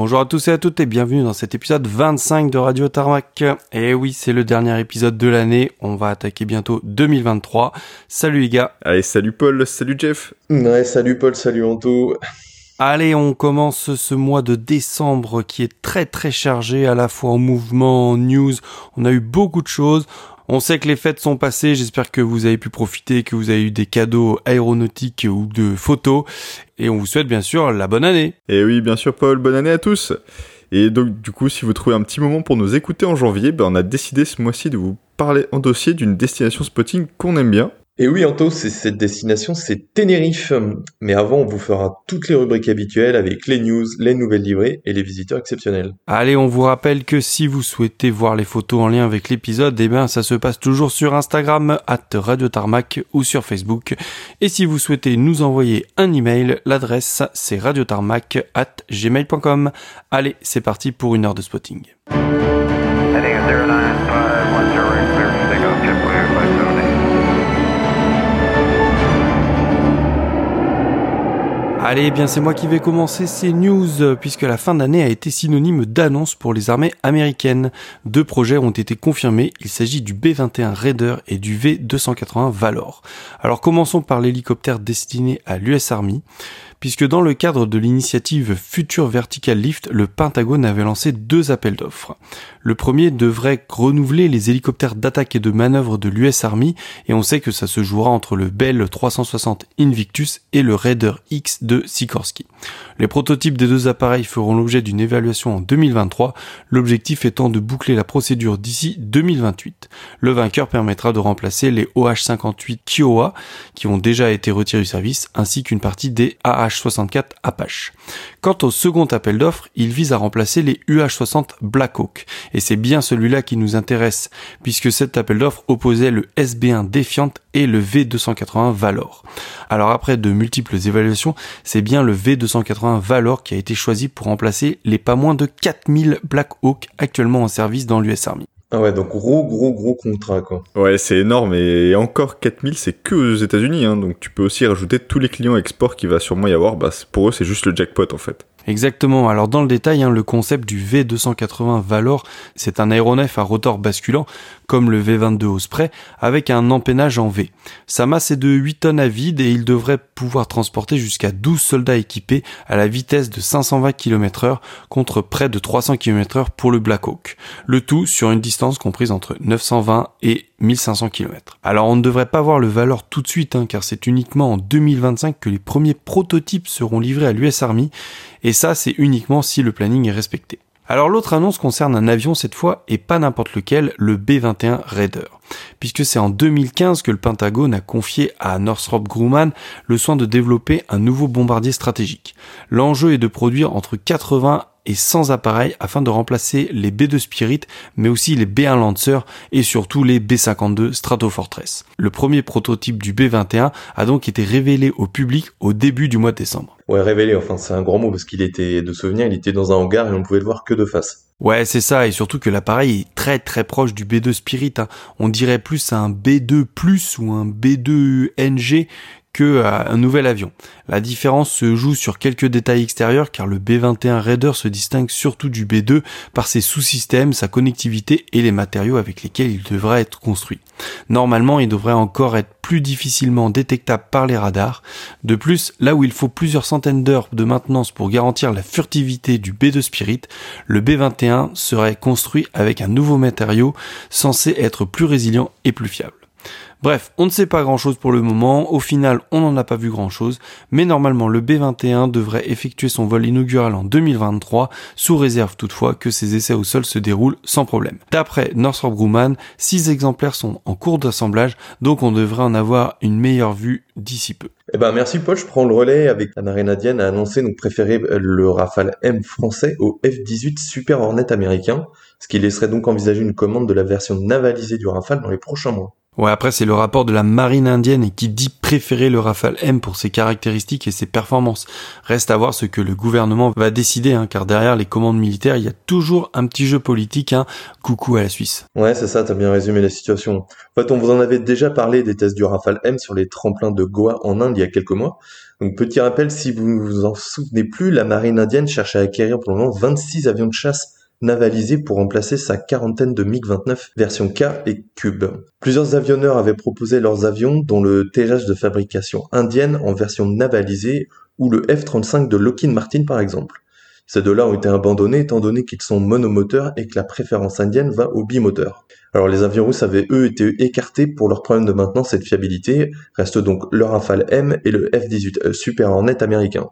Bonjour à tous et à toutes et bienvenue dans cet épisode 25 de Radio Tarmac. Et oui, c'est le dernier épisode de l'année. On va attaquer bientôt 2023. Salut les gars. Allez, salut Paul, salut Jeff. Ouais, salut Paul, salut Anto. Allez, on commence ce mois de décembre qui est très très chargé à la fois en mouvement, en news. On a eu beaucoup de choses. On sait que les fêtes sont passées, j'espère que vous avez pu profiter, que vous avez eu des cadeaux aéronautiques ou de photos, et on vous souhaite bien sûr la bonne année. Et oui, bien sûr Paul, bonne année à tous. Et donc du coup, si vous trouvez un petit moment pour nous écouter en janvier, ben, on a décidé ce mois-ci de vous parler en dossier d'une destination spotting qu'on aime bien. Et oui, Anto, c'est cette destination, c'est Tenerife. Mais avant, on vous fera toutes les rubriques habituelles avec les news, les nouvelles livrées et les visiteurs exceptionnels. Allez, on vous rappelle que si vous souhaitez voir les photos en lien avec l'épisode, eh bien, ça se passe toujours sur Instagram, at Radio Tarmac ou sur Facebook. Et si vous souhaitez nous envoyer un email, l'adresse c'est radiotarmac at gmail.com. Allez, c'est parti pour une heure de spotting. Allez, eh bien c'est moi qui vais commencer ces news, euh, puisque la fin d'année a été synonyme d'annonce pour les armées américaines. Deux projets ont été confirmés, il s'agit du B-21 Raider et du V-280 Valor. Alors commençons par l'hélicoptère destiné à l'US Army puisque dans le cadre de l'initiative Future Vertical Lift, le Pentagone avait lancé deux appels d'offres. Le premier devrait renouveler les hélicoptères d'attaque et de manœuvre de l'US Army, et on sait que ça se jouera entre le Bell 360 Invictus et le Raider X de Sikorsky. Les prototypes des deux appareils feront l'objet d'une évaluation en 2023, l'objectif étant de boucler la procédure d'ici 2028. Le vainqueur permettra de remplacer les OH-58 Kiowa, qui ont déjà été retirés du service, ainsi qu'une partie des AH 64 Apache. Quant au second appel d'offres, il vise à remplacer les UH-60 Blackhawk, et c'est bien celui-là qui nous intéresse, puisque cet appel d'offres opposait le SB1 Defiant et le V280 Valor. Alors après de multiples évaluations, c'est bien le V280 Valor qui a été choisi pour remplacer les pas moins de 4000 Blackhawk actuellement en service dans l'US Army. Ah ouais, donc gros, gros, gros contrat, quoi. Ouais, c'est énorme. Et encore 4000, c'est que aux États-Unis. Hein, donc tu peux aussi rajouter tous les clients export qu'il va sûrement y avoir. Bah, pour eux, c'est juste le jackpot, en fait. Exactement. Alors dans le détail, hein, le concept du V280 Valor, c'est un aéronef à rotor basculant, comme le V22 Osprey, avec un empennage en V. Sa masse est de 8 tonnes à vide et il devrait pouvoir transporter jusqu'à 12 soldats équipés à la vitesse de 520 km heure contre près de 300 km heure pour le Black Hawk. Le tout sur une distance comprise entre 920 et 1500 km. Alors on ne devrait pas voir le Valor tout de suite, hein, car c'est uniquement en 2025 que les premiers prototypes seront livrés à l'US Army, et ça c'est uniquement si le planning est respecté. Alors l'autre annonce concerne un avion cette fois et pas n'importe lequel, le B-21 Raider. Puisque c'est en 2015 que le Pentagone a confié à Northrop Grumman le soin de développer un nouveau bombardier stratégique. L'enjeu est de produire entre 80 et 100 appareils afin de remplacer les B2 Spirit, mais aussi les B1 Lancer et surtout les B52 Stratofortress. Le premier prototype du B21 a donc été révélé au public au début du mois de décembre. Ouais, révélé, enfin c'est un grand mot parce qu'il était, de souvenir, il était dans un hangar et on pouvait le voir que de face. Ouais, c'est ça, et surtout que l'appareil est très très proche du B2 Spirit. Hein. On dirait plus un B2 Plus ou un B2 NG que un nouvel avion. La différence se joue sur quelques détails extérieurs car le B-21 Raider se distingue surtout du B2 par ses sous-systèmes, sa connectivité et les matériaux avec lesquels il devrait être construit. Normalement, il devrait encore être plus difficilement détectable par les radars. De plus, là où il faut plusieurs centaines d'heures de maintenance pour garantir la furtivité du B2 Spirit, le B-21 serait construit avec un nouveau matériau censé être plus résilient et plus fiable. Bref, on ne sait pas grand chose pour le moment, au final on n'en a pas vu grand chose, mais normalement le B-21 devrait effectuer son vol inaugural en 2023, sous réserve toutefois que ses essais au sol se déroulent sans problème. D'après Northrop Grumman, 6 exemplaires sont en cours d'assemblage, donc on devrait en avoir une meilleure vue d'ici peu. Eh ben merci Paul, je prends le relais avec la marine indienne a annoncé donc préférer le Rafale M français au F-18 Super Hornet américain, ce qui laisserait donc envisager une commande de la version navalisée du Rafale dans les prochains mois. Ouais, après c'est le rapport de la marine indienne qui dit préférer le Rafale M pour ses caractéristiques et ses performances. Reste à voir ce que le gouvernement va décider, hein, car derrière les commandes militaires, il y a toujours un petit jeu politique. Hein. Coucou à la Suisse. Ouais, c'est ça, t'as bien résumé la situation. En fait, on vous en avait déjà parlé des tests du Rafale M sur les tremplins de Goa en Inde il y a quelques mois. Donc petit rappel, si vous vous en souvenez plus, la marine indienne cherche à acquérir pour le moment 26 avions de chasse navalisés pour remplacer sa quarantaine de MiG-29 version K et Cube. Plusieurs avionneurs avaient proposé leurs avions, dont le TH de fabrication indienne en version navalisée ou le F-35 de Lockheed Martin par exemple. Ces deux-là ont été abandonnés étant donné qu'ils sont monomoteurs et que la préférence indienne va au bimoteur. Alors les avions russes avaient eux été écartés pour leurs problèmes de maintenance et de fiabilité, reste donc le Rafale M et le F-18 Super Hornet américain.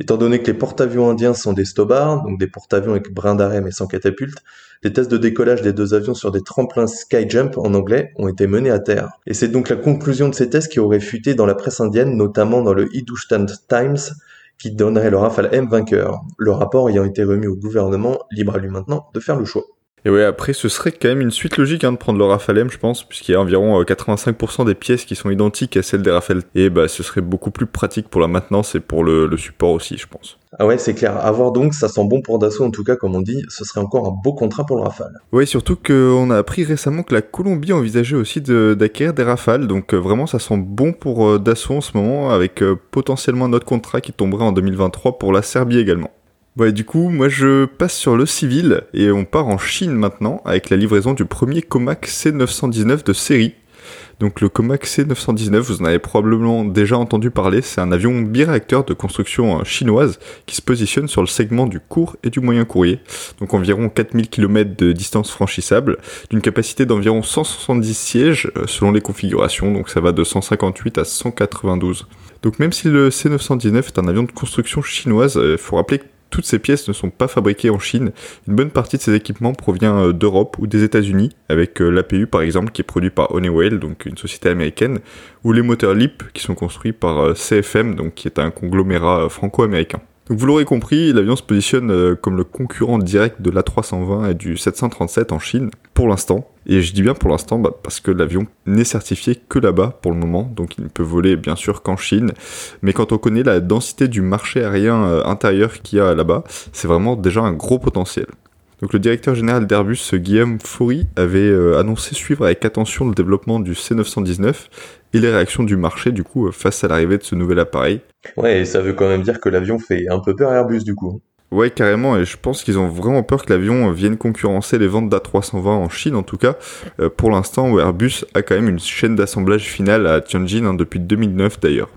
Étant donné que les porte-avions indiens sont des Stobars, donc des porte-avions avec brin d'arrêt mais sans catapulte, les tests de décollage des deux avions sur des tremplins Skyjump en anglais ont été menés à terre. Et c'est donc la conclusion de ces tests qui aurait fuité dans la presse indienne, notamment dans le Hindustan Times, qui donnerait le Rafale M vainqueur. Le rapport ayant été remis au gouvernement, libre à lui maintenant de faire le choix. Et ouais, après, ce serait quand même une suite logique hein, de prendre le Rafale M, je pense, puisqu'il y a environ 85% euh, des pièces qui sont identiques à celles des Rafale. Et bah, ce serait beaucoup plus pratique pour la maintenance et pour le, le support aussi, je pense. Ah ouais, c'est clair. À voir donc, ça sent bon pour Dassault en tout cas, comme on dit. Ce serait encore un beau contrat pour le Rafale. Ouais, surtout qu'on a appris récemment que la Colombie envisageait aussi d'acquérir des Rafales. Donc euh, vraiment, ça sent bon pour euh, Dassault en ce moment, avec potentiellement un autre contrat qui tomberait en 2023 pour la Serbie également. Du coup, moi je passe sur le civil et on part en Chine maintenant avec la livraison du premier Comac C919 de série. Donc le Comac C919, vous en avez probablement déjà entendu parler, c'est un avion biréacteur de construction euh, chinoise qui se positionne sur le segment du court et du moyen courrier, donc environ 4000 km de distance franchissable, d'une capacité d'environ 170 sièges euh, selon les configurations, donc ça va de 158 à 192. Donc même si le C919 est un avion de construction chinoise, il euh, faut rappeler que toutes ces pièces ne sont pas fabriquées en Chine. Une bonne partie de ces équipements provient euh, d'Europe ou des États-Unis, avec euh, l'APU par exemple qui est produit par Honeywell, donc une société américaine, ou les moteurs LEAP qui sont construits par euh, CFM, donc qui est un conglomérat franco-américain. Vous l'aurez compris, l'avion se positionne euh, comme le concurrent direct de l'A320 et du 737 en Chine, pour l'instant. Et je dis bien pour l'instant bah, parce que l'avion n'est certifié que là-bas pour le moment, donc il ne peut voler bien sûr qu'en Chine. Mais quand on connaît la densité du marché aérien euh, intérieur qu'il y a là-bas, c'est vraiment déjà un gros potentiel. Donc le directeur général d'Airbus, Guillaume Faury, avait euh, annoncé suivre avec attention le développement du C919 et les réactions du marché du coup euh, face à l'arrivée de ce nouvel appareil. Ouais, et ça veut quand même dire que l'avion fait un peu peur à Airbus du coup. Ouais, carrément, et je pense qu'ils ont vraiment peur que l'avion vienne concurrencer les ventes d'A320 en Chine, en tout cas, euh, pour l'instant, où Airbus a quand même une chaîne d'assemblage finale à Tianjin, hein, depuis 2009 d'ailleurs.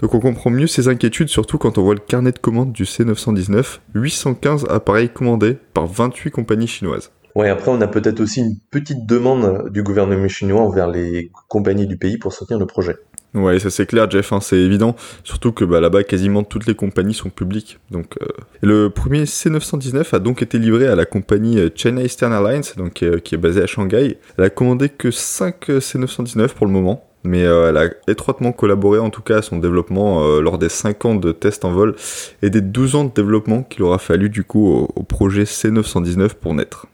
Donc on comprend mieux ces inquiétudes, surtout quand on voit le carnet de commandes du C919, 815 appareils commandés par 28 compagnies chinoises. Ouais, après on a peut-être aussi une petite demande du gouvernement chinois envers les compagnies du pays pour soutenir le projet. Ouais, ça c'est clair, Jeff, hein, c'est évident. Surtout que bah, là-bas, quasiment toutes les compagnies sont publiques. Donc, euh, le premier C919 a donc été livré à la compagnie euh, China Eastern Airlines, donc, euh, qui est basée à Shanghai. Elle a commandé que 5 C919 pour le moment mais euh, elle a étroitement collaboré en tout cas à son développement euh, lors des 5 ans de tests en vol et des 12 ans de développement qu'il aura fallu du coup au, projet C919 pour naître.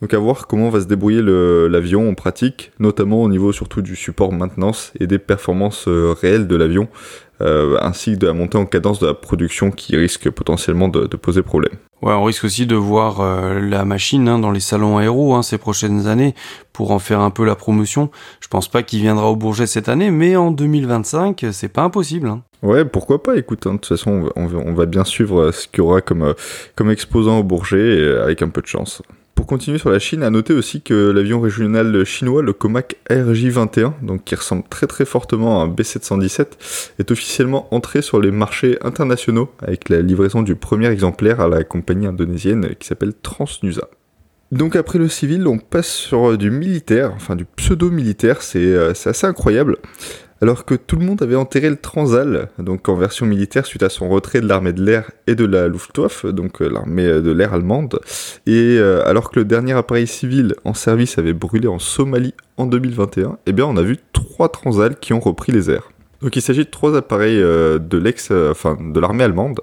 Donc à voir comment va se débrouiller l'avion en pratique, notamment au niveau surtout du support maintenance et des performances euh, réelles de l'avion, ainsi que de la montée en cadence de la production qui risque potentiellement de poser problème. Ouais, on risque aussi de voir euh, la machine hein, dans les salons aéro hein, ces prochaines années pour en faire un peu la promotion. Je pense pas qu'il viendra au Bourget cette année, mais en 2025, c'est pas impossible. Hein. Ouais, pourquoi pas Écoute, hein, de toute façon, on va, on va, bien suivre euh, ce qu'il y aura comme, euh, comme exposant au Bourget avec un peu de chance. Pour continuer sur la Chine, à noter aussi que l'avion régional chinois, le Comac RJ-21, donc qui ressemble très très fortement à un B717, est officiellement entré sur les marchés internationaux avec la livraison du premier exemplaire à la compagnie indonésienne qui s'appelle Transnusa. Donc après le civil, on passe sur du militaire, enfin du pseudo-militaire, c'est euh, assez incroyable alors que tout le monde avait enterré le Transal, donc en version militaire suite à son retrait de l'armée de l'air et de la Luftwaffe, donc euh, l'armée de l'air allemande, et euh, alors que le dernier appareil civil en service avait brûlé en Somalie en 2021, eh bien on a vu trois Transal qui ont repris les airs. Donc il s'agit de trois appareils euh, de l'ex, enfin de l'armée allemande,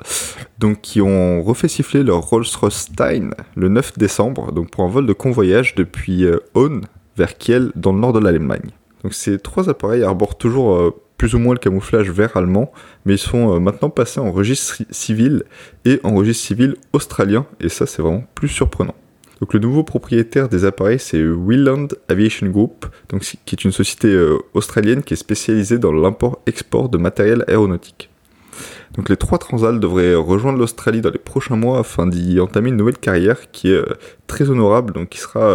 donc qui ont refait siffler leur Rolls-Royce Stein le 9 décembre, donc pour un vol de convoyage depuis Haune vers Kiel dans le nord de l'Allemagne. Ces trois appareils arborent toujours euh, plus ou moins le camouflage vert allemand, mais ils sont euh, maintenant passés en registre civil et en registre civil australien, et ça c'est vraiment plus surprenant. Donc le nouveau propriétaire des appareils, c'est Willand Aviation Group, qui est une société euh, australienne qui est spécialisée dans l'import-export de matériel aéronautique. Donc les trois Transal devraient rejoindre l'Australie dans les prochains mois afin d'y entamer une nouvelle carrière qui est très honorable, donc qui sera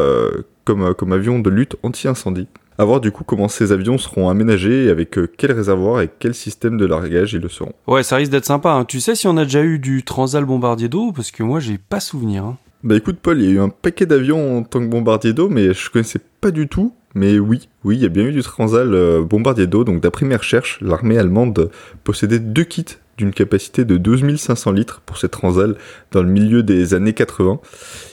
comme avion de lutte anti-incendie. A voir du coup comment ces avions seront aménagés et avec quel réservoir et quel système de largage ils le seront. Ouais, ça risque d'être sympa. Hein. Tu sais si on a déjà eu du Transal bombardier d'eau? Parce que moi, j'ai pas souvenir. Hein. Bah écoute Paul, il y a eu un paquet d'avions en tant que bombardier d'eau, mais je connaissais pas du tout. Mais oui, oui, il y a bien eu du Transal euh, bombardier d'eau. Donc d'après mes recherches, l'armée allemande possédait deux kits d'une capacité de 12 500 litres pour ces Transal dans le milieu des années 80.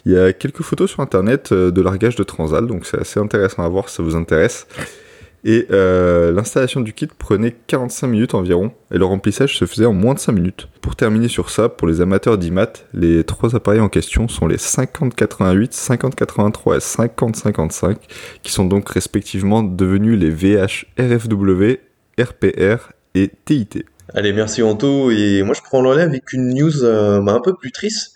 Il y a quelques photos sur internet euh, de largage de Transal, donc c'est assez intéressant à voir si ça vous intéresse. Et euh, l'installation du kit prenait 45 minutes environ, et le remplissage se faisait en moins de 5 minutes. Pour terminer sur ça, pour les amateurs d'IMAT, les trois appareils en question sont les 5088, 5083 et 5055, qui sont donc respectivement devenus les VH RFW, RPR et TIT. Allez, merci Anto, et moi je prends le relais avec une news euh, un peu plus triste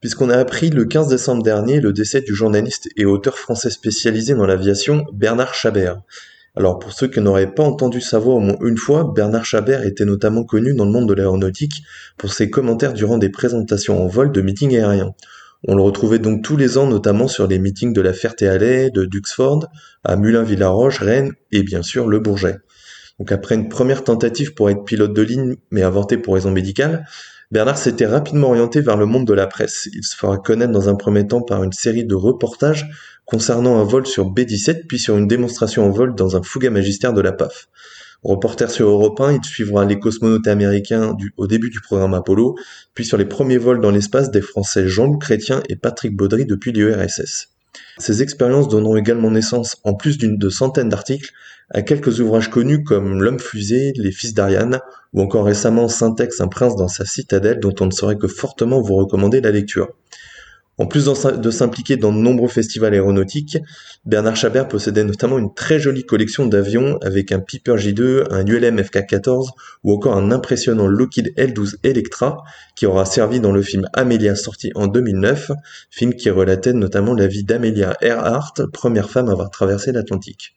puisqu'on a appris le 15 décembre dernier le décès du journaliste et auteur français spécialisé dans l'aviation Bernard Chabert. Alors pour ceux qui n'auraient pas entendu sa voix au moins une fois, Bernard Chabert était notamment connu dans le monde de l'aéronautique pour ses commentaires durant des présentations en vol de meetings aériens. On le retrouvait donc tous les ans notamment sur les meetings de la Ferté-Alais, de Duxford, à Mulin-Villaroche, Rennes et bien sûr le Bourget. Donc après une première tentative pour être pilote de ligne mais avortée pour raison médicale, Bernard s'était rapidement orienté vers le monde de la presse. Il se fera connaître dans un premier temps par une série de reportages concernant un vol sur B-17 puis sur une démonstration en vol dans un Fouga magistère de la PAF. Reporter sur Europe 1, il suivra les cosmonautes américains au début du programme Apollo, puis sur les premiers vols dans l'espace des Français Jean-Luc Chrétien et Patrick Baudry depuis l'URSS. Ces expériences donneront également naissance, en plus d'une de centaines d'articles, à quelques ouvrages connus comme L'homme fusée, Les fils d'Ariane, ou encore récemment Syntex, un prince dans sa citadelle, dont on ne saurait que fortement vous recommander la lecture. En plus de s'impliquer dans de nombreux festivals aéronautiques, Bernard Chabert possédait notamment une très jolie collection d'avions avec un Piper J2, un ULM FK-14 ou encore un impressionnant Lockheed L-12 Electra qui aura servi dans le film Amelia sorti en 2009, film qui relatait notamment la vie d'Amelia Earhart, première femme à avoir traversé l'Atlantique.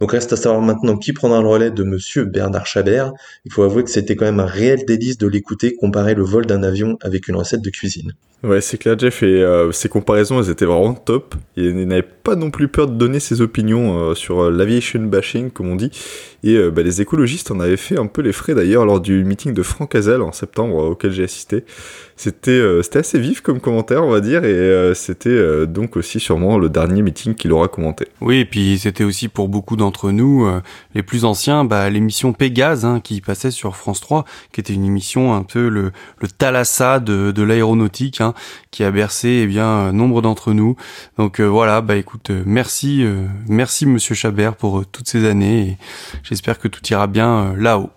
Donc reste à savoir maintenant qui prendra le relais de monsieur Bernard Chabert. Il faut avouer que c'était quand même un réel délice de l'écouter comparer le vol d'un avion avec une recette de cuisine. Ouais, c'est clair, Jeff, et euh, ces comparaisons, elles étaient vraiment top. Il n'avait pas non plus peur de donner ses opinions euh, sur euh, l'aviation bashing, comme on dit. Et bah, les écologistes en avaient fait un peu les frais d'ailleurs lors du meeting de Franck Hazel en septembre auquel j'ai assisté. C'était c'était assez vif comme commentaire, on va dire, et c'était donc aussi sûrement le dernier meeting qu'il aura commenté. Oui, et puis c'était aussi pour beaucoup d'entre nous, les plus anciens, bah, l'émission Pégase hein, qui passait sur France 3, qui était une émission un peu le, le thalassa de, de l'aéronautique. Hein, qui a bercé eh bien nombre d'entre nous. Donc euh, voilà, bah écoute, euh, merci, euh, merci Monsieur Chabert pour toutes ces années et j'espère que tout ira bien là-haut.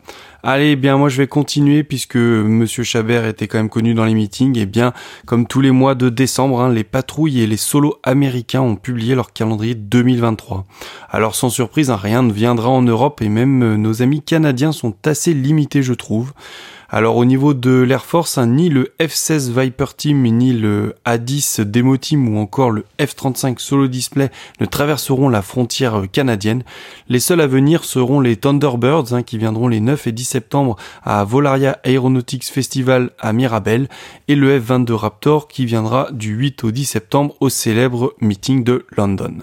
Allez, bien moi je vais continuer puisque Monsieur Chabert était quand même connu dans les meetings. Et bien comme tous les mois de décembre, hein, les patrouilles et les solos américains ont publié leur calendrier 2023. Alors sans surprise, hein, rien ne viendra en Europe et même nos amis canadiens sont assez limités, je trouve. Alors au niveau de l'Air Force, hein, ni le F-16 Viper Team, ni le A-10 Demo Team ou encore le F-35 Solo Display ne traverseront la frontière canadienne. Les seuls à venir seront les Thunderbirds hein, qui viendront les 9 et 10 septembre à Volaria Aeronautics Festival à Mirabel et le F-22 Raptor qui viendra du 8 au 10 septembre au célèbre meeting de London.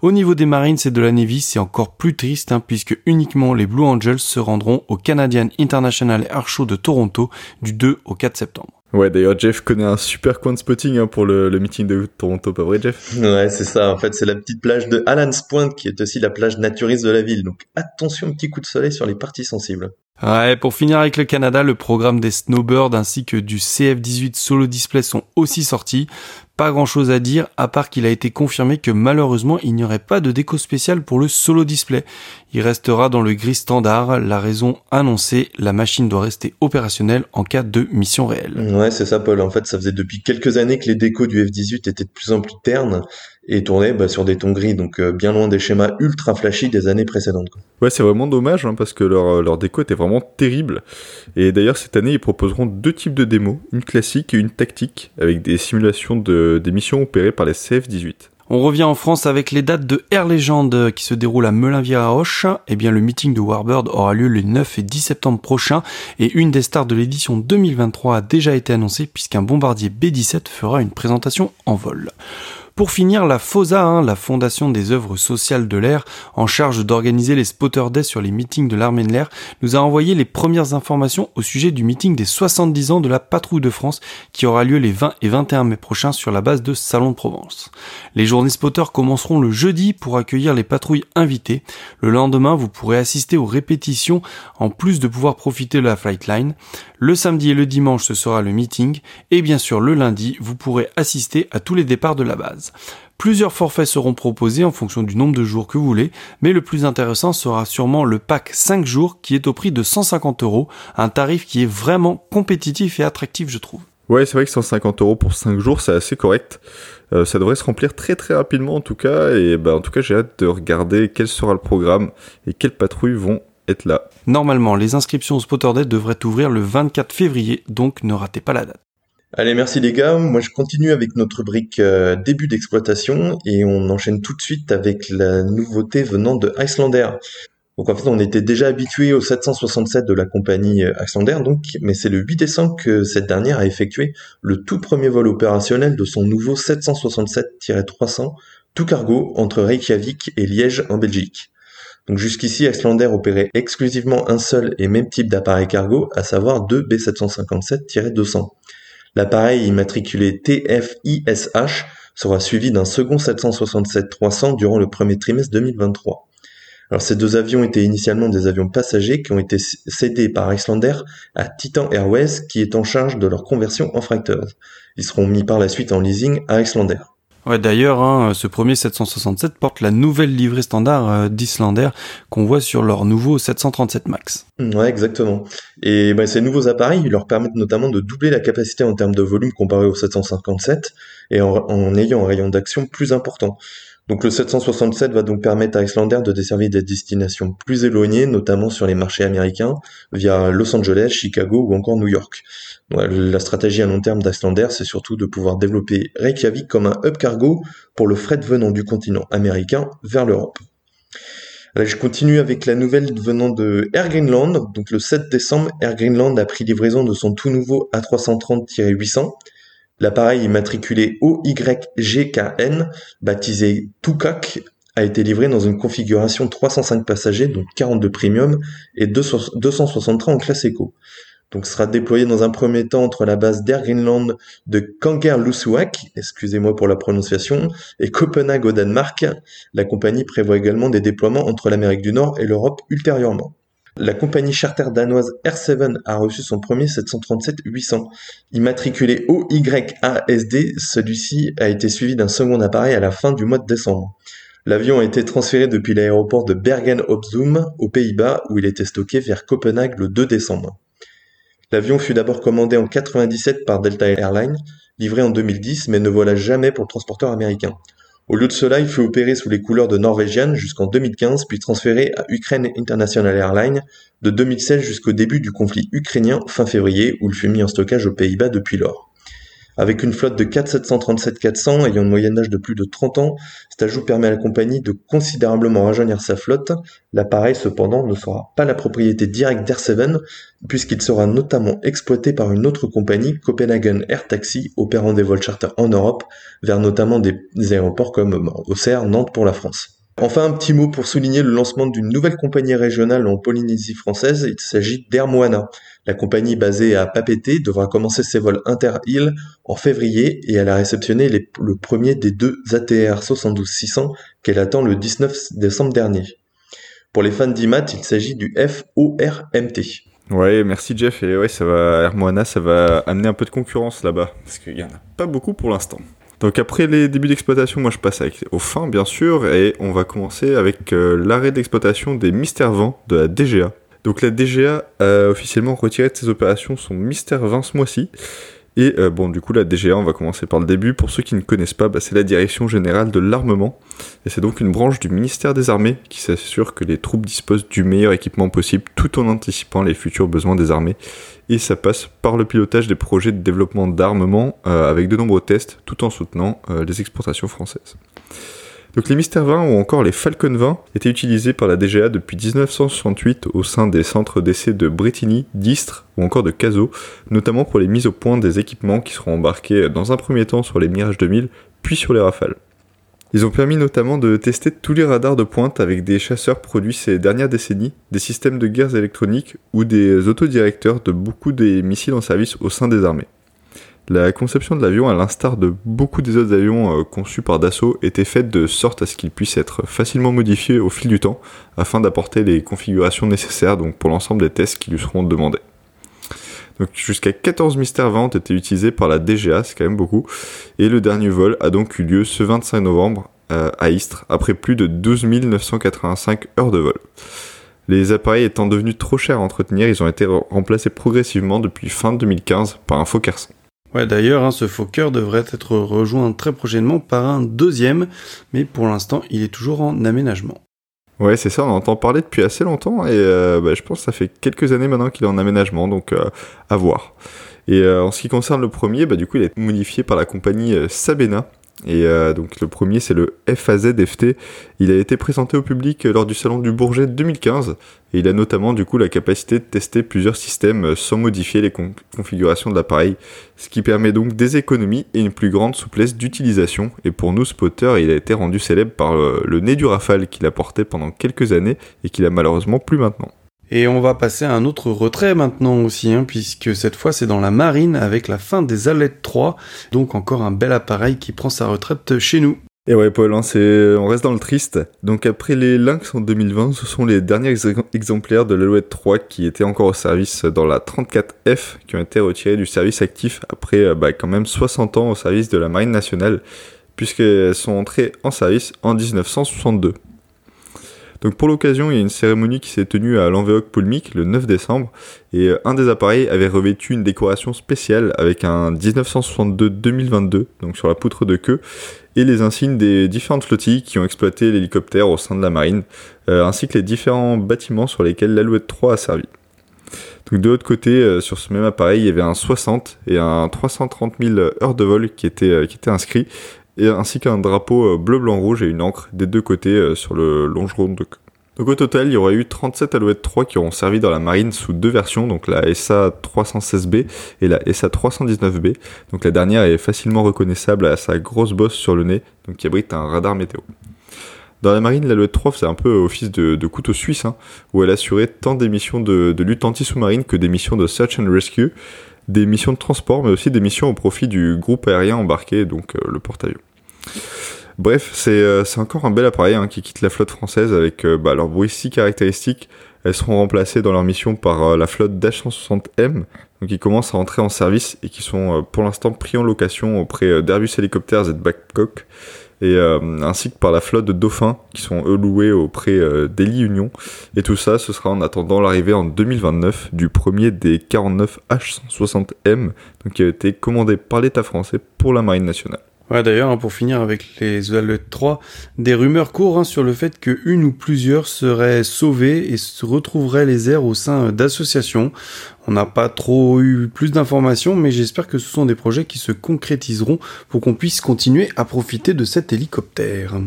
Au niveau des Marines et de la Navy, c'est encore plus triste hein, puisque uniquement les Blue Angels se rendront au Canadian International Air Show de Toronto du 2 au 4 septembre. Ouais, d'ailleurs, Jeff connaît un super coin de spotting hein, pour le, meeting de Toronto, pas vrai, Jeff? Ouais, c'est ça. En fait, c'est la petite plage de Allen's Point qui est aussi la plage naturiste de la ville. Donc, attention, petit coup de soleil sur les parties sensibles. Ouais, pour finir avec le Canada, le programme des Snowbirds ainsi que du CF-18 Solo Display sont aussi sortis. Pas grand chose à dire, à part qu'il a été confirmé que malheureusement il n'y aurait pas de déco spéciale pour le solo display. Il restera dans le gris standard, la raison annoncée, la machine doit rester opérationnelle en cas de mission réelle. Ouais, c'est ça Paul, en fait ça faisait depuis quelques années que les décos du F-18 étaient de plus en plus ternes et tournaient bah, sur des tons gris, donc euh, bien loin des schémas ultra flashy des années précédentes. Ouais, c'est vraiment dommage hein, parce que leur, euh, leur déco était vraiment terrible. Et d'ailleurs cette année ils proposeront deux types de démos, une classique et une tactique, avec des simulations de de, des missions opérées par les CF-18. On revient en France avec les dates de Air Legend qui se déroulent à Melun-Viraroche. Eh bien, le meeting de Warbird aura lieu les 9 et 10 septembre prochains et une des stars de l'édition 2023 a déjà été annoncée puisqu'un bombardier B-17 fera une présentation en vol. Pour finir, la FOSA, hein, la Fondation des œuvres sociales de l'air, en charge d'organiser les spotters day sur les meetings de l'armée de l'air, nous a envoyé les premières informations au sujet du meeting des 70 ans de la patrouille de France qui aura lieu les 20 et 21 mai prochains sur la base de Salon de Provence. Les journées spotters commenceront le jeudi pour accueillir les patrouilles invitées. Le lendemain, vous pourrez assister aux répétitions en plus de pouvoir profiter de la flight line. Le samedi et le dimanche, ce sera le meeting et bien sûr le lundi, vous pourrez assister à tous les départs de la base. Plusieurs forfaits seront proposés en fonction du nombre de jours que vous voulez, mais le plus intéressant sera sûrement le pack 5 jours qui est au prix de 150 euros, un tarif qui est vraiment compétitif et attractif je trouve. Ouais, c'est vrai que 150 euros pour 5 jours, c'est assez correct. Euh, ça devrait se remplir très très rapidement en tout cas, et bah, en tout cas j'ai hâte de regarder quel sera le programme et quelles patrouilles vont être là. Normalement, les inscriptions au Spotterdead devraient ouvrir le 24 février, donc ne ratez pas la date. Allez, merci les gars. Moi, je continue avec notre brique euh, début d'exploitation et on enchaîne tout de suite avec la nouveauté venant de Icelander. Donc en fait, on était déjà habitué au 767 de la compagnie euh, Icelander, donc, mais c'est le 8 décembre que cette dernière a effectué le tout premier vol opérationnel de son nouveau 767-300 tout cargo entre Reykjavik et Liège en Belgique. Donc jusqu'ici, Icelander opérait exclusivement un seul et même type d'appareil cargo, à savoir deux B757-200. L'appareil immatriculé TFISH sera suivi d'un second 767-300 durant le premier trimestre 2023. Alors ces deux avions étaient initialement des avions passagers qui ont été cédés par Icelander à Titan Airways qui est en charge de leur conversion en fracteuse. Ils seront mis par la suite en leasing à Icelander. Ouais, d'ailleurs, hein, ce premier 767 porte la nouvelle livrée standard euh, d'Islander qu'on voit sur leur nouveau 737 Max. Ouais, exactement. Et bah, ces nouveaux appareils, ils leur permettent notamment de doubler la capacité en termes de volume comparé au 757 et en ayant un rayon d'action plus important. Donc le 767 va donc permettre à Icelander de desservir des destinations plus éloignées, notamment sur les marchés américains, via Los Angeles, Chicago ou encore New York. La stratégie à long terme d'Icelander, c'est surtout de pouvoir développer Reykjavik comme un hub cargo pour le fret venant du continent américain vers l'Europe. je continue avec la nouvelle venant de Air Greenland. Donc le 7 décembre, Air Greenland a pris livraison de son tout nouveau A330-800 L'appareil immatriculé OYGKN, baptisé Tukak, a été livré dans une configuration 305 passagers, donc 42 premium, et 263 en classe éco. Donc sera déployé dans un premier temps entre la base d'Air Greenland de Kangerlussuaq, excusez-moi pour la prononciation, et Copenhague au Danemark. La compagnie prévoit également des déploiements entre l'Amérique du Nord et l'Europe ultérieurement. La compagnie charter danoise R7 a reçu son premier 737-800. Immatriculé OYASD, celui-ci a été suivi d'un second appareil à la fin du mois de décembre. L'avion a été transféré depuis l'aéroport de Bergen-op-Zoom aux Pays-Bas où il était stocké vers Copenhague le 2 décembre. L'avion fut d'abord commandé en 97 par Delta Airlines, livré en 2010 mais ne vola jamais pour le transporteur américain. Au lieu de cela, il fut opéré sous les couleurs de Norwegian jusqu'en 2015, puis transféré à Ukraine International Airlines de 2016 jusqu'au début du conflit ukrainien fin février, où il fut mis en stockage aux Pays-Bas depuis lors. Avec une flotte de 4 737-400 ayant une moyenne d'âge de plus de 30 ans, cet ajout permet à la compagnie de considérablement rajeunir sa flotte. L'appareil cependant ne sera pas la propriété directe d'Air7 puisqu'il sera notamment exploité par une autre compagnie, Copenhagen Air Taxi, opérant des vols charter en Europe vers notamment des aéroports comme Auxerre, Nantes pour la France. Enfin, un petit mot pour souligner le lancement d'une nouvelle compagnie régionale en Polynésie française. Il s'agit d'Air Moana. La compagnie basée à Papeete devra commencer ses vols inter-îles en février et elle a réceptionné le premier des deux ATR 72-600 qu'elle attend le 19 décembre dernier. Pour les fans d'IMAT, il s'agit du FORMT. Ouais, merci Jeff. Et ouais, ça va, Air Moana, ça va amener un peu de concurrence là-bas. Parce qu'il y en a pas beaucoup pour l'instant. Donc après les débuts d'exploitation, moi je passe avec, au fin bien sûr, et on va commencer avec euh, l'arrêt d'exploitation des Mystère Vent de la DGA. Donc la DGA a officiellement retiré de ses opérations son Mystère 20 ce mois-ci, Et euh, bon, du coup, la DGA, on va commencer par le début. Pour ceux qui ne connaissent pas, bah, c'est la Direction Générale de l'Armement. Et c'est donc une branche du ministère des Armées qui s'assure que les troupes disposent du meilleur équipement possible tout en anticipant les futurs besoins des armées. Et ça passe par le pilotage des projets de développement d'armement euh, avec de nombreux tests tout en soutenant euh, les exportations françaises. Donc les Mystère 20 ou encore les Falcon 20 étaient utilisés par la DGA depuis 1968 au sein des centres d'essai de Bretigny, d'Istres ou encore de Cazaux, notamment pour les mises au point des équipements qui seront embarqués dans un premier temps sur les Mirage 2000, puis sur les Rafales. Ils ont permis notamment de tester tous les radars de pointe avec des chasseurs produits ces dernières décennies, des systèmes de guerres électroniques ou des autodirecteurs de beaucoup des missiles en service au sein des armées. La conception de l'avion, à l'instar de beaucoup des autres avions euh, conçus par Dassault, était faite de sorte à ce qu'il puisse être facilement modifié au fil du temps, afin d'apporter les configurations nécessaires donc pour l'ensemble des tests qui lui seront demandés. Jusqu'à 14 mystères 20 ont été utilisés par la DGA, c'est quand même beaucoup, et le dernier vol a donc eu lieu ce 25 novembre euh, à Istres, après plus de 12 985 heures de vol. Les appareils étant devenus trop chers à entretenir, ils ont été remplacés progressivement depuis fin 2015 par un 100. Ouais, d'ailleurs, hein, ce Fokker devrait être rejoint très prochainement par un deuxième, mais pour l'instant, il est toujours en aménagement. Ouais, c'est ça, on entend parler depuis assez longtemps, et euh, bah, je pense que ça fait quelques années maintenant qu'il est en aménagement, donc euh, à voir. Et euh, en ce qui concerne le premier, bah, du coup, il a été modifié par la compagnie Sabena, et euh, donc le premier c'est le FAZ FT. Il a été présenté au public lors du salon du Bourget 2015 et il a notamment du coup la capacité de tester plusieurs systèmes sans modifier les configurations de l'appareil, ce qui permet donc des économies et une plus grande souplesse d'utilisation. Et pour nous spotters, il a été rendu célèbre par le, le nez du Rafale qu'il a porté pendant quelques années et qu'il a malheureusement plus maintenant. Et on va passer à un autre retrait maintenant aussi, hein, puisque cette fois c'est dans la marine avec la fin des Alettes 3, donc encore un bel appareil qui prend sa retraite chez nous. Et ouais Paul, hein, on reste dans le triste. Donc après les Lynx en 2020, ce sont les derniers exemplaires de l'Alouette 3 qui étaient encore au service dans la 34F, qui ont été retirés du service actif après euh, bah, quand même 60 ans au service de la Marine nationale, puisqu'elles sont entrées en service en 1962. Pour l'occasion, il y a une cérémonie qui s'est tenue à l'Envéoc Poulmic le 9 décembre et euh, un des appareils avait revêtu une décoration spéciale avec un 1962-2022 donc sur la poutre de queue et les insignes des différentes flottilles qui ont exploité l'hélicoptère au sein de la marine euh, ainsi que les différents bâtiments sur lesquels l'Alouette 3 a servi. Donc de l'autre côté, euh, sur ce même appareil, il y avait un 60 et un 330 000 heures de vol qui étaient inscrits, et ainsi qu'un drapeau euh, bleu, blanc, rouge et une encre des deux côtés euh, sur le longeron de. Donc au total, il y aura eu 37 Alouettes 3 qui auront servi dans la marine sous deux versions, donc la SA 316B et la SA 319B. Donc la dernière est facilement reconnaissable à sa grosse bosse sur le nez, donc qui abrite un radar météo. Dans la marine, l'Alouette 3 faisait un peu office de, couteau suisse, hein, où elle assurait tant des missions de, de lutte anti-sous-marine que des missions de search and rescue des missions de transport, mais aussi des missions au profit du groupe aérien embarqué, donc euh, le porte-avions. Bref, euh, c'est encore un bel appareil hein, qui quitte la flotte française avec euh, bah, leur bruit si caractéristique. Elles seront remplacées dans leur mission par la flotte d'H160M, donc qui commencent à entrer en service et qui sont pour l'instant pris en location auprès d'Airbus Helicopters et de Babcock euh, ainsi que par la flotte de dauphins qui sont eux loués auprès euh, d'Eli Union. Et tout ça, ce sera en attendant l'arrivée en 2029 du premier des 49 H160M, donc qui a été commandé par l'État français pour la Marine nationale. Ouais, d'ailleurs, hein, pour finir avec les Alouettes 3, des rumeurs courent hein, sur le fait que une ou plusieurs seraient sauvées et se retrouveraient les airs au sein d'associations. On n'a pas trop eu plus d'informations, mais j'espère que ce sont des projets qui se concrétiseront pour qu'on puisse continuer à profiter de cet hélicoptère.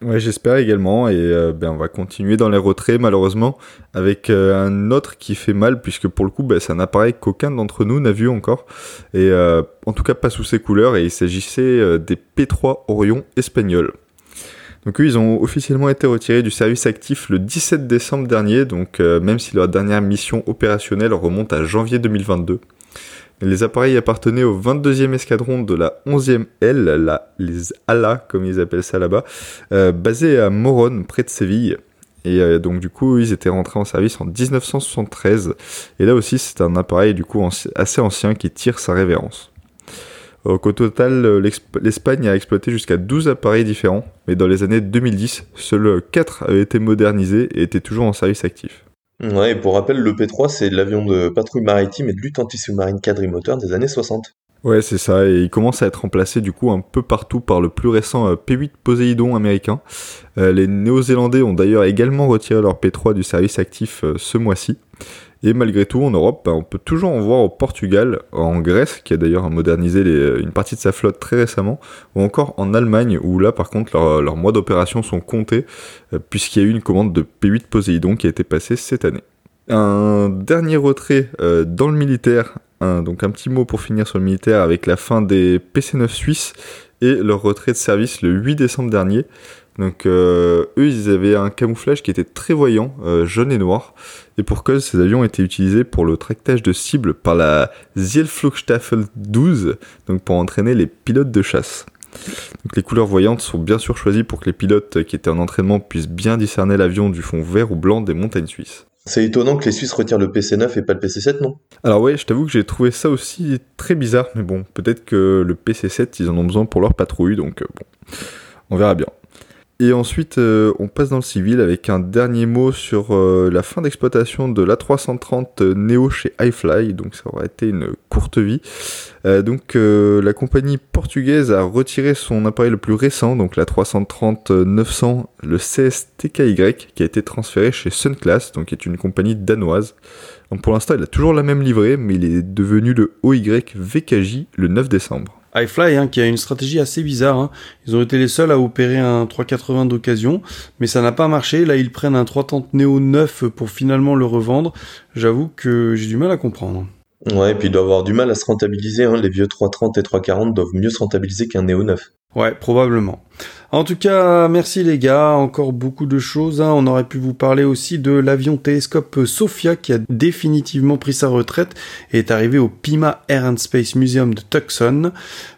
Ouais, j'espère également. Et euh, ben, on va continuer dans les retraits, malheureusement, avec euh, un autre qui fait mal, puisque pour le coup, ben, c'est un appareil qu'aucun d'entre nous n'a vu encore. Et euh, en tout cas, pas sous ses couleurs. Et il s'agissait des P3 Orion espagnols. Donc eux, ils ont officiellement été retirés du service actif le 17 décembre dernier, donc même si leur dernière mission opérationnelle remonte à janvier 2022. Les appareils appartenaient au 22e escadron de la 11e L, la, les ALA comme ils appellent ça là-bas, euh, basé à Morone, près de Séville. Et euh, donc du coup, ils étaient rentrés en service en 1973. Et là aussi, c'est un appareil du coup assez ancien qui tire sa révérence. Au total, l'Espagne a exploité jusqu'à 12 appareils différents, mais dans les années 2010, seuls 4 avaient été modernisés et étaient toujours en service actif. Ouais, et pour rappel, le P3, c'est l'avion de patrouille maritime et de lutte anti-sous-marine quadrimoteur des années 60. Ouais, c'est ça, et il commence à être remplacé du coup un peu partout par le plus récent euh, P8 Poséidon américain. Euh, les Néo-Zélandais ont d'ailleurs également retiré leur P3 du service actif euh, ce mois-ci. Et malgré tout, en Europe, bah, on peut toujours en voir au Portugal, en Grèce, qui a d'ailleurs modernisé une partie de sa flotte très récemment, ou encore en Allemagne, où là par contre leurs mois d'opération sont comptés, puisqu'il y a eu une commande de P8 Poséidon qui a été passée cette année. Un dernier retrait dans le militaire donc un petit mot pour finir sur le militaire avec la fin des PC9 suisses et leur retrait de service le 8 décembre dernier. Donc euh, eux, ils avaient un camouflage qui était très voyant, euh, jaune et noir. Et pour cause, ces avions étaient utilisés pour le tractage de cibles par la Zielflugstaffel 12, donc pour entraîner les pilotes de chasse. Donc les couleurs voyantes sont bien sûr choisies pour que les pilotes qui étaient en entraînement puissent bien discerner l'avion du fond vert ou blanc des montagnes suisses. C'est étonnant que les Suisses retirent le PC9 et pas le PC7, non? Alors ouais, je t'avoue que j'ai trouvé ça aussi très bizarre, mais bon, peut-être que le PC7, ils en ont besoin pour leur patrouille, donc euh, bon, on verra bien. Et ensuite, euh, on passe dans le civil avec un dernier mot sur euh, la fin d'exploitation de l'A330 Neo chez iFly. Donc ça aura été une courte vie. Euh, donc la compagnie portugaise a retiré son appareil le plus récent, donc la 330 900, le CSTKY, qui a été transféré chez Sunclass, donc qui est une compagnie danoise. Donc pour l'instant, il a toujours la même livrée, mais il est devenu le OY VKJ le 9 décembre iFly, hein, qui a une stratégie assez bizarre. Hein. Ils ont été les seuls à opérer un 380 d'occasion, mais ça n'a pas marché. Là, ils prennent un 330 Neo 9 pour finalement le revendre. J'avoue que j'ai du mal à comprendre. Ouais, et puis il doit avoir du mal à se rentabiliser. Hein. Les vieux 330 et 340 doivent mieux se rentabiliser qu'un Neo 9. Ouais, probablement. En tout cas, merci les gars, encore beaucoup de choses. Hein. On aurait pu vous parler aussi de l'avion télescope Sophia qui a définitivement pris sa retraite et est arrivé au Pima Air and Space Museum de Tucson.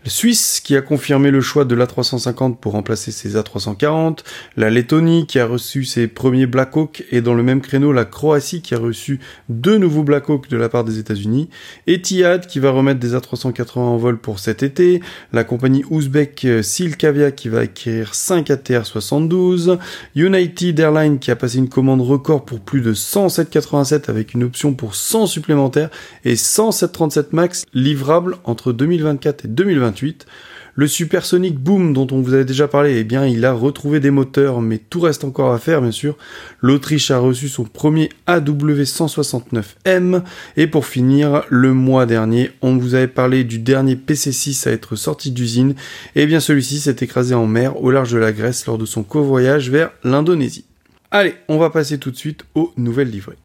Le Suisse qui a confirmé le choix de l'A350 pour remplacer ses A340. La Lettonie qui a reçu ses premiers Black Hawk et dans le même créneau la Croatie qui a reçu deux nouveaux Black Hawk de la part des États-Unis. Etihad qui va remettre des A380 en vol pour cet été. La compagnie ouzbek Silkavia qui va acquérir 5 ATR-72, United Airlines qui a passé une commande record pour plus de 100 787 avec une option pour 100 supplémentaires et 100 737 MAX livrables entre 2024 et 2028. Le Supersonic Boom dont on vous avait déjà parlé, eh bien, il a retrouvé des moteurs, mais tout reste encore à faire, bien sûr. L'Autriche a reçu son premier AW169M. Et pour finir, le mois dernier, on vous avait parlé du dernier PC6 à être sorti d'usine. Eh bien, celui-ci s'est écrasé en mer au large de la Grèce lors de son covoyage vers l'Indonésie. Allez, on va passer tout de suite aux nouvelles livrées.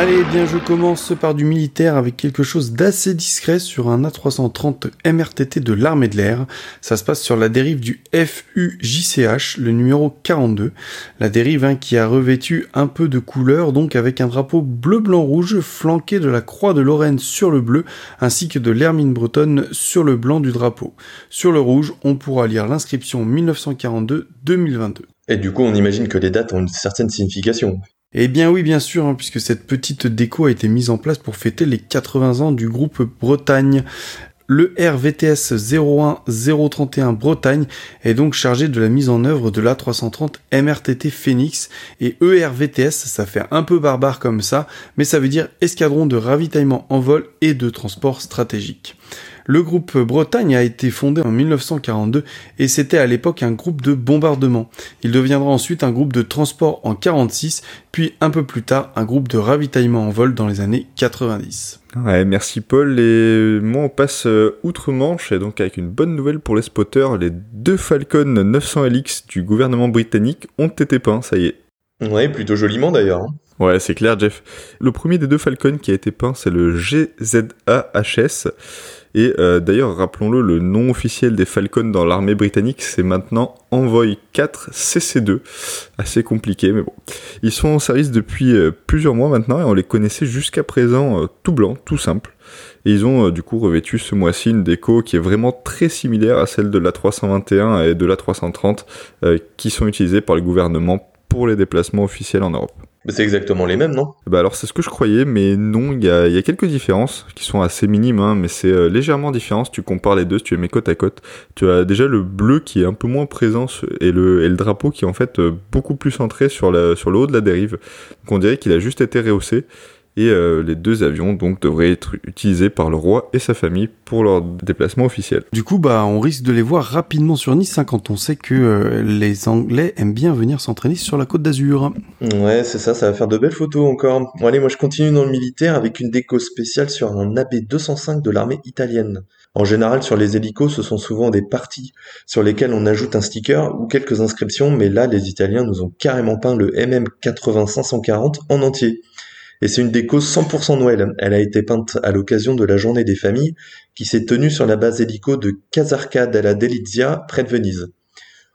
Allez, bien, je commence par du militaire avec quelque chose d'assez discret sur un A330 MRTT de l'armée de l'air. Ça se passe sur la dérive du FUJCH, le numéro 42. La dérive hein, qui a revêtu un peu de couleur, donc avec un drapeau bleu-blanc-rouge flanqué de la croix de Lorraine sur le bleu, ainsi que de l'hermine bretonne sur le blanc du drapeau. Sur le rouge, on pourra lire l'inscription 1942-2022. Et du coup, on imagine que les dates ont une certaine signification. Eh bien oui, bien sûr, hein, puisque cette petite déco a été mise en place pour fêter les 80 ans du groupe Bretagne. Le RVTS 01031 Bretagne est donc chargé de la mise en œuvre de l'A330 MRTT Phoenix et ERVTS, ça fait un peu barbare comme ça, mais ça veut dire escadron de ravitaillement en vol et de transport stratégique. Le groupe Bretagne a été fondé en 1942 et c'était à l'époque un groupe de bombardement. Il deviendra ensuite un groupe de transport en 46, puis un peu plus tard un groupe de ravitaillement en vol dans les années 90. Ouais, merci Paul. Et moi, on passe euh, outre-Manche, et donc avec une bonne nouvelle pour les spotters, les deux Falcon 900LX du gouvernement britannique ont été peints, ça y est. Ouais, plutôt joliment d'ailleurs. Hein. Ouais, c'est clair, Jeff. Le premier des deux Falcon qui a été peint, c'est le GZAHS. Et euh, d'ailleurs, rappelons-le, le nom officiel des Falcons dans l'armée britannique, c'est maintenant Envoy 4 CC2. Assez compliqué, mais bon. Ils sont en service depuis euh, plusieurs mois maintenant et on les connaissait jusqu'à présent euh, tout blanc, tout simple. Et ils ont du coup revêtu ce mois-ci une déco qui est vraiment très similaire à celle de la 321 et de la 330 qui sont utilisées par le gouvernement pour les déplacements officiels en Europe. C'est exactement les mêmes, non? Bah alors c'est ce que je croyais, mais non, il y a, quelques différences qui sont assez minimes, hein, mais c'est euh, légèrement différent si tu compares les deux, si tu les mets côte à côte. Tu as déjà le bleu qui est un peu moins présent et le, et le drapeau qui est en fait euh, beaucoup plus centré sur, la, sur le haut de la dérive. Donc on dirait qu'il a juste été rehaussé et euh, les deux avions donc devraient être utilisés par le roi et sa famille pour leur déplacement officiel. Du coup, bah, on risque de les voir rapidement sur Nice hein, quand on sait que euh, les Anglais aiment bien venir s'entraîner sur la côte d'Azur. Ouais, c'est ça, ça va faire de belles photos encore. Bon, allez, moi je continue dans le militaire avec une déco spéciale sur un AB205 de l'armée italienne. En général, sur les hélicos, ce sont souvent des parties sur lesquelles on ajoute un sticker ou quelques inscriptions, mais là, les Italiens nous ont carrément peint le MM80 540 en entier. Et c'est une déco 100% Noël. Elle a été peinte à l'occasion de la journée des familles qui s'est tenue sur la base hélico de Casarca della Delizia près de Venise.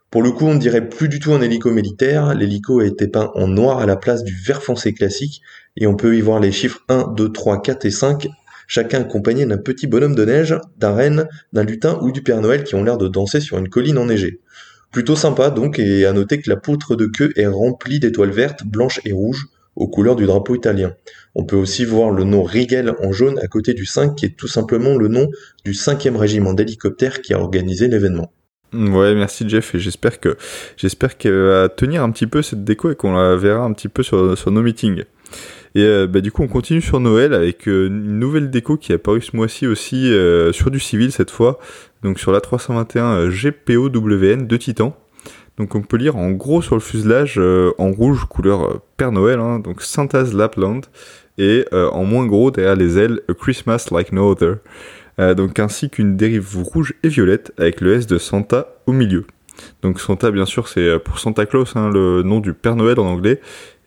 Pour le coup, on dirait plus du tout un hélico militaire. L'hélico a été peint en noir à la place du vert foncé classique et on peut y voir les chiffres 1, 2, 3, 4 et 5 chacun accompagné d'un petit bonhomme de neige, d'un renne, d'un lutin ou du Père Noël qui ont l'air de danser sur une colline enneigée. Plutôt sympa donc, et à noter que la poutre de queue est remplie d'étoiles vertes, blanches et rouges, aux couleurs du drapeau italien. On peut aussi voir le nom Rigel en jaune à côté du 5 qui est tout simplement le nom du 5e régiment d'hélicoptères qui a organisé l'événement. Ouais, merci Jeff et j'espère que j'espère qu'elle va tenir un petit peu cette déco et qu'on la verra un petit peu sur, sur nos meetings. Et euh, bah, du coup, on continue sur Noël avec euh, une nouvelle déco qui est apparue ce mois-ci aussi euh, sur du civil cette fois, donc sur la 321 GPOWN de Titan. Donc on peut lire en gros sur le fuselage en rouge couleur Père Noël, hein, donc Santa's Lapland, et en moins gros derrière les ailes Christmas Like No Other. donc ainsi qu'une dérive rouge et violette avec le S de Santa au milieu. Donc Santa bien sûr c'est pour Santa Claus, hein, le nom du Père Noël en anglais,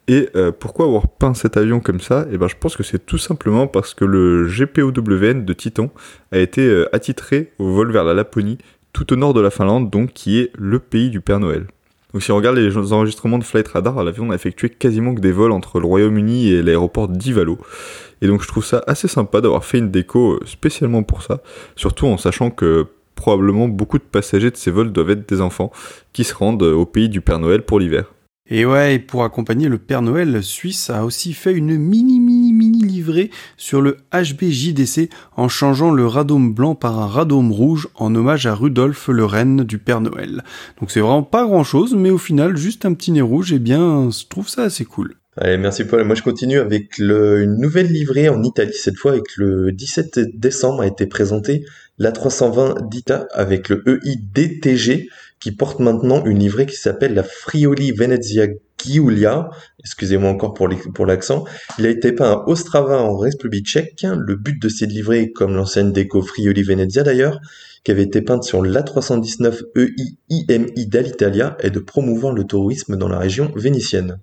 et euh, pourquoi avoir peint cet avion comme ça? Eh ben, je pense que c'est tout simplement parce que le GPOWN de Titan a été euh, attitré au vol vers la Laponie, tout au nord de la Finlande, donc qui est le pays du Père Noël. Donc si on regarde les enregistrements de Flight Radar, l'avion n'a effectué quasiment que des vols entre le Royaume-Uni et l'aéroport d'Ivalo. Et donc je trouve ça assez sympa d'avoir fait une déco euh, spécialement pour ça, surtout en sachant que probablement beaucoup de passagers de ces vols doivent être des enfants qui se rendent au pays du Père Noël pour l'hiver. Et ouais, pour accompagner le Père Noël, Suisse a aussi fait une mini mini mini livrée sur le HBJDC en changeant le radome blanc par un radome rouge en hommage à Rudolf le reine du Père Noël. Donc c'est vraiment pas grand chose, mais au final juste un petit nez rouge, et eh bien je trouve ça assez cool. Allez, merci Paul. Moi, je continue avec une nouvelle livrée en Italie, cette fois avec le 17 décembre a été présentée la 320 d'Ita avec le EIDTG qui porte maintenant une livrée qui s'appelle la Friuli Venezia Giulia. Excusez-moi encore pour l'accent. Il a été peint à Ostrava en République tchèque. Le but de cette livrée, comme l'ancienne déco Friuli Venezia d'ailleurs, qui avait été peinte sur l'A319 EI d'Alitalia, est de promouvoir le tourisme dans la région vénitienne.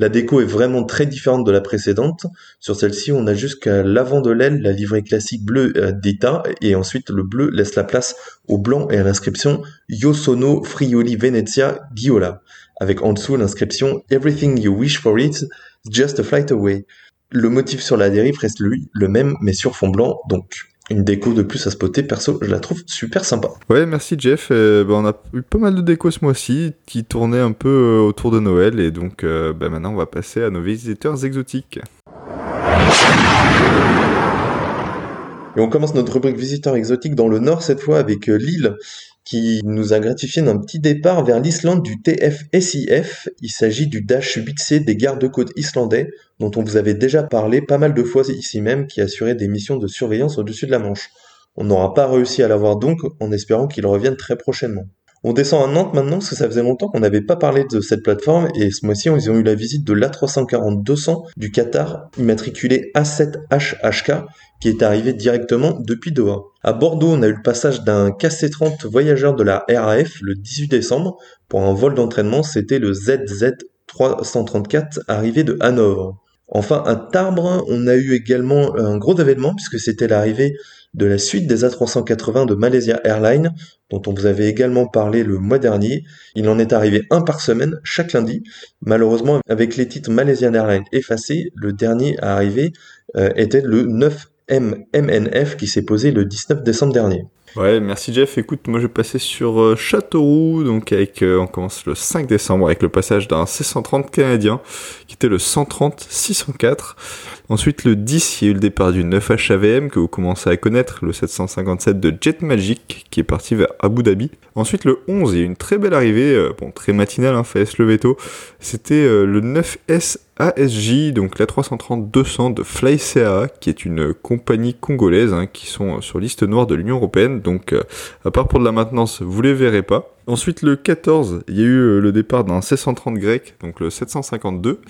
La déco est vraiment très différente de la précédente. Sur celle-ci, on a jusqu'à l'avant de l'aile la livrée classique bleue euh, d'État et ensuite le bleu laisse la place au blanc et à l'inscription Io sono Friuli Venezia Giola avec en dessous l'inscription Everything you wish for it, just a flight away. Le motif sur la dérive reste lui le même mais sur fond blanc donc une déco de plus à spotter, perso, je la trouve super sympa. Ouais, merci Jeff. Euh, bah, on a eu pas mal de décos ce mois-ci qui tournaient un peu euh, autour de Noël et donc euh, bah, maintenant on va passer à nos visiteurs exotiques. Et on commence notre rubrique visiteurs exotiques dans le nord cette fois avec l'île qui nous a gratifié d'un petit départ vers l'Islande du TF-SIF. Il s'agit du Dash 8C des gardes-côtes islandais, dont on vous avait déjà parlé pas mal de fois ici même, qui assurait des missions de surveillance au-dessus de la Manche. On n'aura pas réussi à l'avoir donc, en espérant qu'il revienne très prochainement. On descend à Nantes maintenant parce que ça faisait longtemps qu'on n'avait pas parlé de cette plateforme et ce mois-ci ils ont eu la visite de l'A340-200 du Qatar immatriculé A7HHK qui est arrivé directement depuis Doha. À Bordeaux, on a eu le passage d'un KC-30 voyageur de la RAF le 18 décembre pour un vol d'entraînement, c'était le ZZ334 arrivé de Hanovre. Enfin, à Tarbes, on a eu également un gros événement puisque c'était l'arrivée de la suite des A380 de Malaysia Airlines, dont on vous avait également parlé le mois dernier. Il en est arrivé un par semaine, chaque lundi. Malheureusement, avec les titres Malaysian Airlines effacés, le dernier à arriver euh, était le 9 MNF qui s'est posé le 19 décembre dernier. Ouais, merci Jeff. Écoute, moi je vais passer sur euh, Châteauroux, donc avec, euh, on commence le 5 décembre avec le passage d'un C130 canadien, qui était le 130 604. Ensuite, le 10, il y a eu le départ du 9 HAVM que vous commencez à connaître, le 757 de Jet Magic, qui est parti vers Abu Dhabi. Ensuite, le 11, il y a eu une très belle arrivée, euh, bon, très matinale, hein, fallait se tôt. C'était le 9S ASJ, donc la 330-200 de FlyCA, qui est une compagnie congolaise, hein, qui sont sur liste noire de l'Union Européenne, donc euh, à part pour de la maintenance, vous les verrez pas. Ensuite, le 14, il y a eu euh, le départ d'un C130 grec, donc le 752.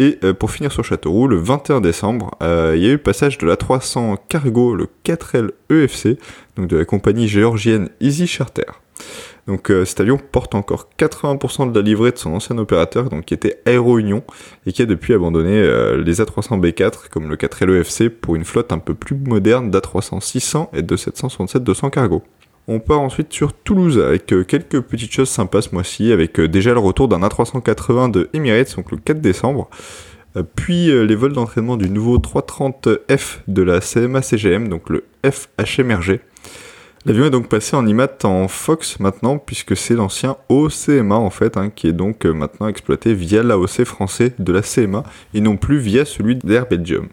Et euh, pour finir sur Châteauroux, le 21 décembre, il y a eu le passage de la 300 Cargo, le 4L EFC, donc de la compagnie géorgienne Easy Charter. Donc euh, cet avion porte encore 80% de la livrée de son ancien opérateur, donc qui était Aero Union, et qui a depuis abandonné euh, les A300B4 comme le 4LEFC pour une flotte un peu plus moderne d'A300-600 et de 767-200 cargo. On part ensuite sur Toulouse avec euh, quelques petites choses sympas ce mois-ci, avec déjà le retour d'un A380 de Emirates, donc le 4 décembre, puis les vols d'entraînement du nouveau 330F de la CMA-CGM, donc le FHMRG, L'avion est donc passé en IMAT en Fox maintenant, puisque c'est l'ancien OCMA en fait, hein, qui est donc euh, maintenant exploité via l'AOC français de la CMA et non plus via celui d'Air Belgium.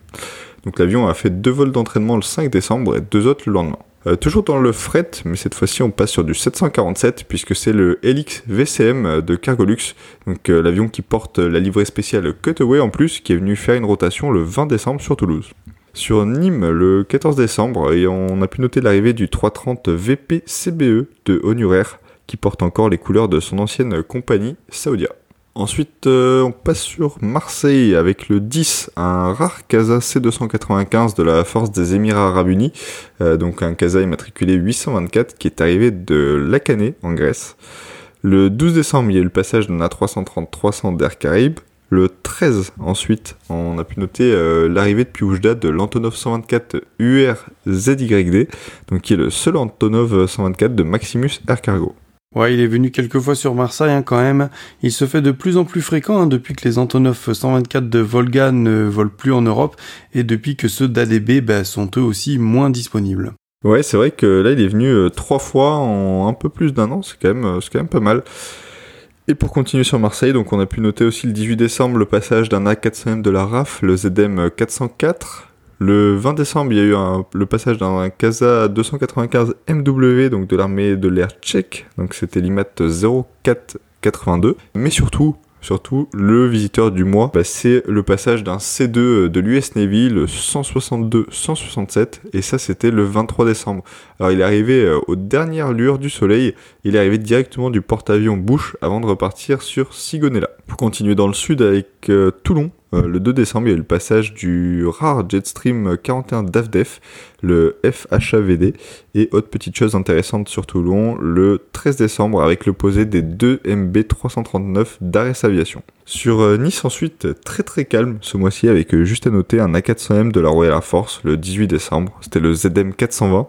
Donc l'avion a fait deux vols d'entraînement le 5 décembre et deux autres le lendemain. Euh, toujours dans le fret, mais cette fois-ci on passe sur du 747 puisque c'est le Helix VCM de Cargolux, donc euh, l'avion qui porte la livrée spéciale Cutaway en plus, qui est venu faire une rotation le 20 décembre sur Toulouse. Sur Nîmes, le 14 décembre, et on a pu noter l'arrivée du 330 VP CBE de Honurer, qui porte encore les couleurs de son ancienne compagnie Saoudia. Ensuite, euh, on passe sur Marseille avec le 10, un rare Casa C295 de la Force des Émirats Arabes Unis, euh, donc un Casa immatriculé 824 qui est arrivé de Lacané en Grèce. Le 12 décembre, il y a eu le passage d'un A330-300 d'Air Caraïbes. Le 13, ensuite, on a pu noter euh, l'arrivée depuis Oujda de l'Antonov 124 UR-ZYD, donc qui est le seul Antonov 124 de Maximus Air Cargo. Ouais, il est venu quelques fois sur Marseille hein, quand même. Il se fait de plus en plus fréquent hein, depuis que les Antonov 124 de Volga ne volent plus en Europe et depuis que ceux d'ADB bah, sont eux aussi moins disponibles. Ouais, c'est vrai que là il est venu euh, trois fois en un peu plus d'un an, c'est quand même, euh, quand même pas mal. Et pour continuer sur Marseille, donc on a pu noter aussi le 18 décembre le passage d'un A400M de la RAF, le ZM 404. Le 20 décembre, il y a eu le passage d'un Casa 295 MW, donc de l'armée de l'air tchèque, donc c'était l'IMAT 0482. Mais surtout, Surtout, le visiteur du mois, bah, c'est le passage d'un C2 de l'US Navy, le 162-167, et ça c'était le 23 décembre. Alors il est arrivé euh, aux dernières lueurs du soleil, il est arrivé directement du porte-avions Bush avant de repartir sur Sigonella. Pour continuer dans le sud avec euh, Toulon, le 2 décembre, il y a eu le passage du rare Jetstream 41 DAFDEF, le FHAVD, et autre petite chose intéressante sur Toulon, le 13 décembre avec le posé des 2 MB 339 d'Ares Aviation. Sur euh, Nice ensuite, très très calme ce mois-ci avec euh, juste à noter un A400M de la Royal Air Force le 18 décembre, c'était le ZM 420.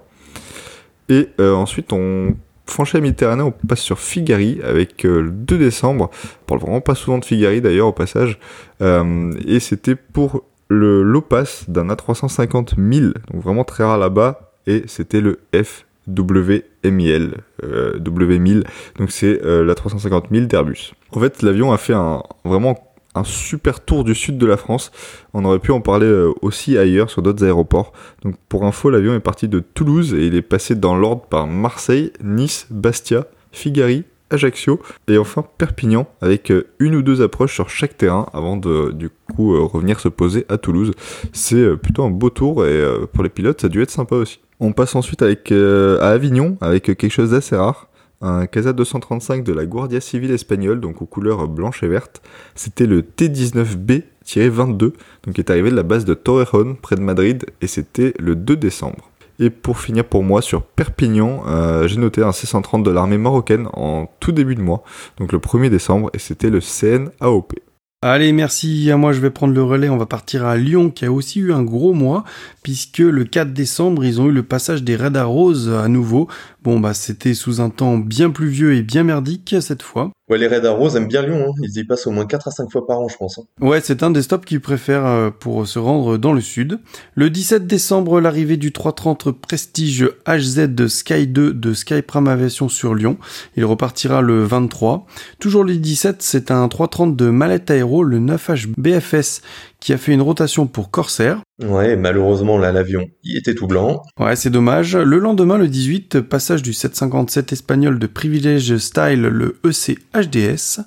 Et ensuite on franchise la Méditerranée, on passe sur Figari avec euh, le 2 décembre. On parle vraiment pas souvent de Figari d'ailleurs au passage. Euh, et c'était pour le l'OPAS d'un A350 1000, donc vraiment très rare là-bas. Et c'était le FWMIL, euh, W1000, donc c'est la 350 000 d'Airbus. En fait, l'avion a fait un vraiment un super tour du sud de la France. On aurait pu en parler euh, aussi ailleurs sur d'autres aéroports. Donc pour info, l'avion est parti de Toulouse et il est passé dans l'ordre par Marseille, Nice, Bastia, Figari, Ajaccio et enfin Perpignan avec euh, une ou deux approches sur chaque terrain avant de du coup euh, revenir se poser à Toulouse. C'est plutôt un beau tour et pour les pilotes ça a dû être sympa aussi. On passe ensuite avec à Avignon avec quelque chose d'assez rare un Casa 235 de la Guardia Civile espagnole, donc aux couleurs blanche et verte. C'était le T19B-22, donc qui est arrivé de la base de Torrejon, près de Madrid, et c'était le 2 décembre. Et pour finir pour moi sur Perpignan, euh, j'ai noté un C-130 de l'armée marocaine en tout début de mois, donc le 1er décembre, et c'était le CN AOP. Allez, merci. À moi, je vais prendre le relais. On va partir à Lyon, qui a aussi eu un gros mois, puisque le 4 décembre, ils ont eu le passage des radars roses à nouveau. Bon bah c'était sous un temps bien pluvieux et bien merdique cette fois. Ouais, les Red Arrows aiment bien Lyon, hein. ils y passent au moins 4 à 5 fois par an, je pense. Hein. Ouais, c'est un des stops qu'ils préfèrent euh, pour se rendre dans le sud. Le 17 décembre, l'arrivée du 330 Prestige HZ Sky 2 de Skypram Aviation sur Lyon. Il repartira le 23. Toujours le 17, c'est un 330 de Mallette Aéro, le 9H BFS, qui a fait une rotation pour Corsair. Ouais, malheureusement, là, l'avion, il était tout blanc. Ouais, c'est dommage. Le lendemain, le 18, passage du 757 espagnol de Privilege Style, le EC HDS.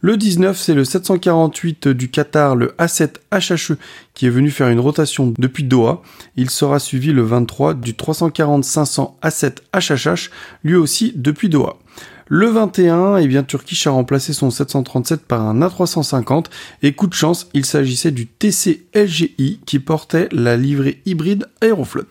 Le 19, c'est le 748 du Qatar, le A7 HHE, qui est venu faire une rotation depuis Doha. Il sera suivi le 23 du 340-500 A7 HHH, lui aussi depuis Doha. Le 21, eh bien, Turkish a remplacé son 737 par un A350 et coup de chance, il s'agissait du TC LGI qui portait la livrée hybride Aeroflot.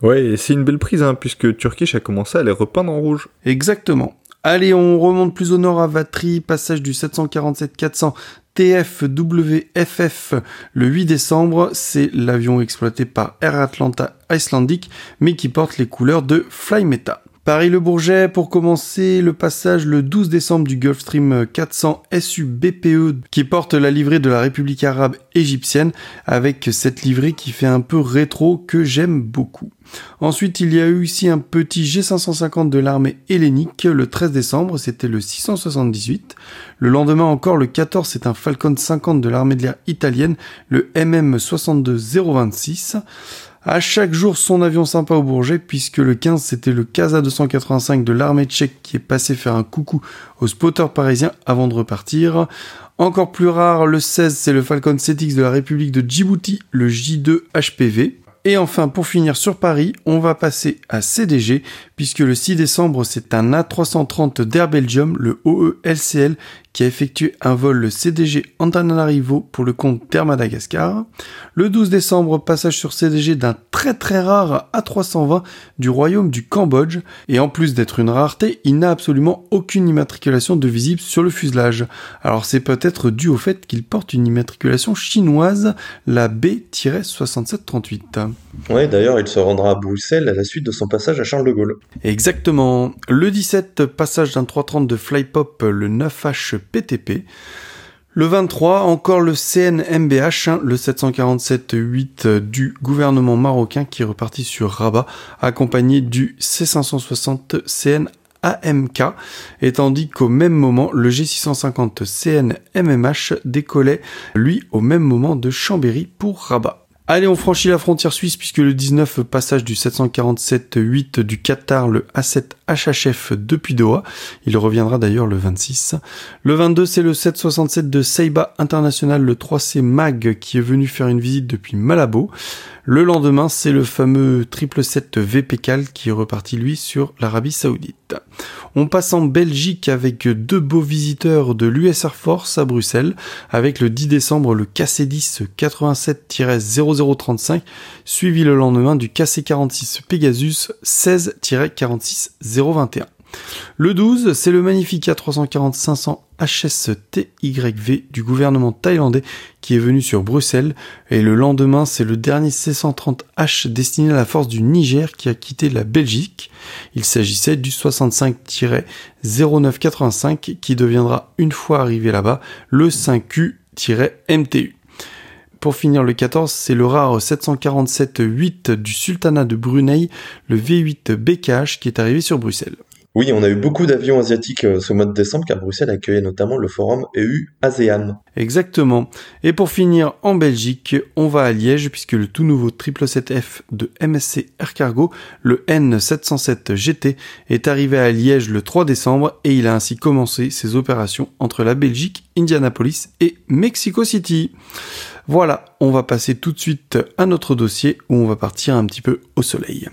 Ouais, c'est une belle prise hein, puisque Turkish a commencé à les repeindre en rouge. Exactement. Allez, on remonte plus au nord à Vatry, passage du 747-400 TFWFF le 8 décembre. C'est l'avion exploité par Air Atlanta Icelandic, mais qui porte les couleurs de Flymeta. Paris-Le Bourget, pour commencer, le passage le 12 décembre du Gulfstream 400 SU BPE qui porte la livrée de la République arabe égyptienne avec cette livrée qui fait un peu rétro que j'aime beaucoup. Ensuite, il y a eu ici un petit G550 de l'armée hellénique le 13 décembre, c'était le 678. Le lendemain encore, le 14, c'est un Falcon 50 de l'armée de l'air italienne, le MM 62026. À chaque jour, son avion sympa au Bourget, puisque le 15, c'était le Casa 285 de l'armée tchèque qui est passé faire un coucou aux spotters parisiens avant de repartir. Encore plus rare, le 16, c'est le Falcon 7X de la République de Djibouti, le J2 HPV. Et enfin, pour finir sur Paris, on va passer à CDG, puisque le 6 décembre, c'est un A330 d'Air Belgium, le OE-LCL, qui a effectué un vol le CDG Antananarivo pour le compte d'Air Madagascar. Le 12 décembre, passage sur CDG d'un très très rare A320 du royaume du Cambodge. Et en plus d'être une rareté, il n'a absolument aucune immatriculation de visible sur le fuselage. Alors c'est peut-être dû au fait qu'il porte une immatriculation chinoise, la B-6738. Ouais, d'ailleurs, il se rendra à Bruxelles à la suite de son passage à Charles de Gaulle. Exactement. Le 17, passage d'un 330 de Flypop, le 9H PTP. Le 23, encore le CNMBH, hein, le 747-8 du gouvernement marocain qui est reparti sur Rabat, accompagné du C560 CN AMK, et tandis qu'au même moment, le G650 CN MMH décollait, lui, au même moment de Chambéry pour Rabat. Allez, on franchit la frontière suisse puisque le 19 passage du 747-8 du Qatar, le A7 HHF depuis Doha. Il reviendra d'ailleurs le 26. Le 22, c'est le 767 de Seiba International, le 3C MAG qui est venu faire une visite depuis Malabo. Le lendemain, c'est le fameux 777 VPCAL qui est reparti lui sur l'Arabie Saoudite. On passe en Belgique avec deux beaux visiteurs de l'US Air Force à Bruxelles, avec le 10 décembre le KC-10 87-0035, suivi le lendemain du KC-46 Pegasus 16-46-021. Le 12, c'est le magnifique A340-500 HSTYV du gouvernement thaïlandais qui est venu sur Bruxelles et le lendemain c'est le dernier C-130H destiné à la force du Niger qui a quitté la Belgique. Il s'agissait du 65-0985 qui deviendra une fois arrivé là-bas le 5U-MTU. Pour finir le 14, c'est le rare 747-8 du Sultanat de Brunei, le V8 BKH qui est arrivé sur Bruxelles. Oui, on a eu beaucoup d'avions asiatiques euh, ce mois de décembre car Bruxelles accueillait notamment le forum EU ASEAN. Exactement. Et pour finir en Belgique, on va à Liège puisque le tout nouveau 777F de MSC Air Cargo, le N707 GT, est arrivé à Liège le 3 décembre et il a ainsi commencé ses opérations entre la Belgique, Indianapolis et Mexico City. Voilà, on va passer tout de suite à notre dossier où on va partir un petit peu au soleil.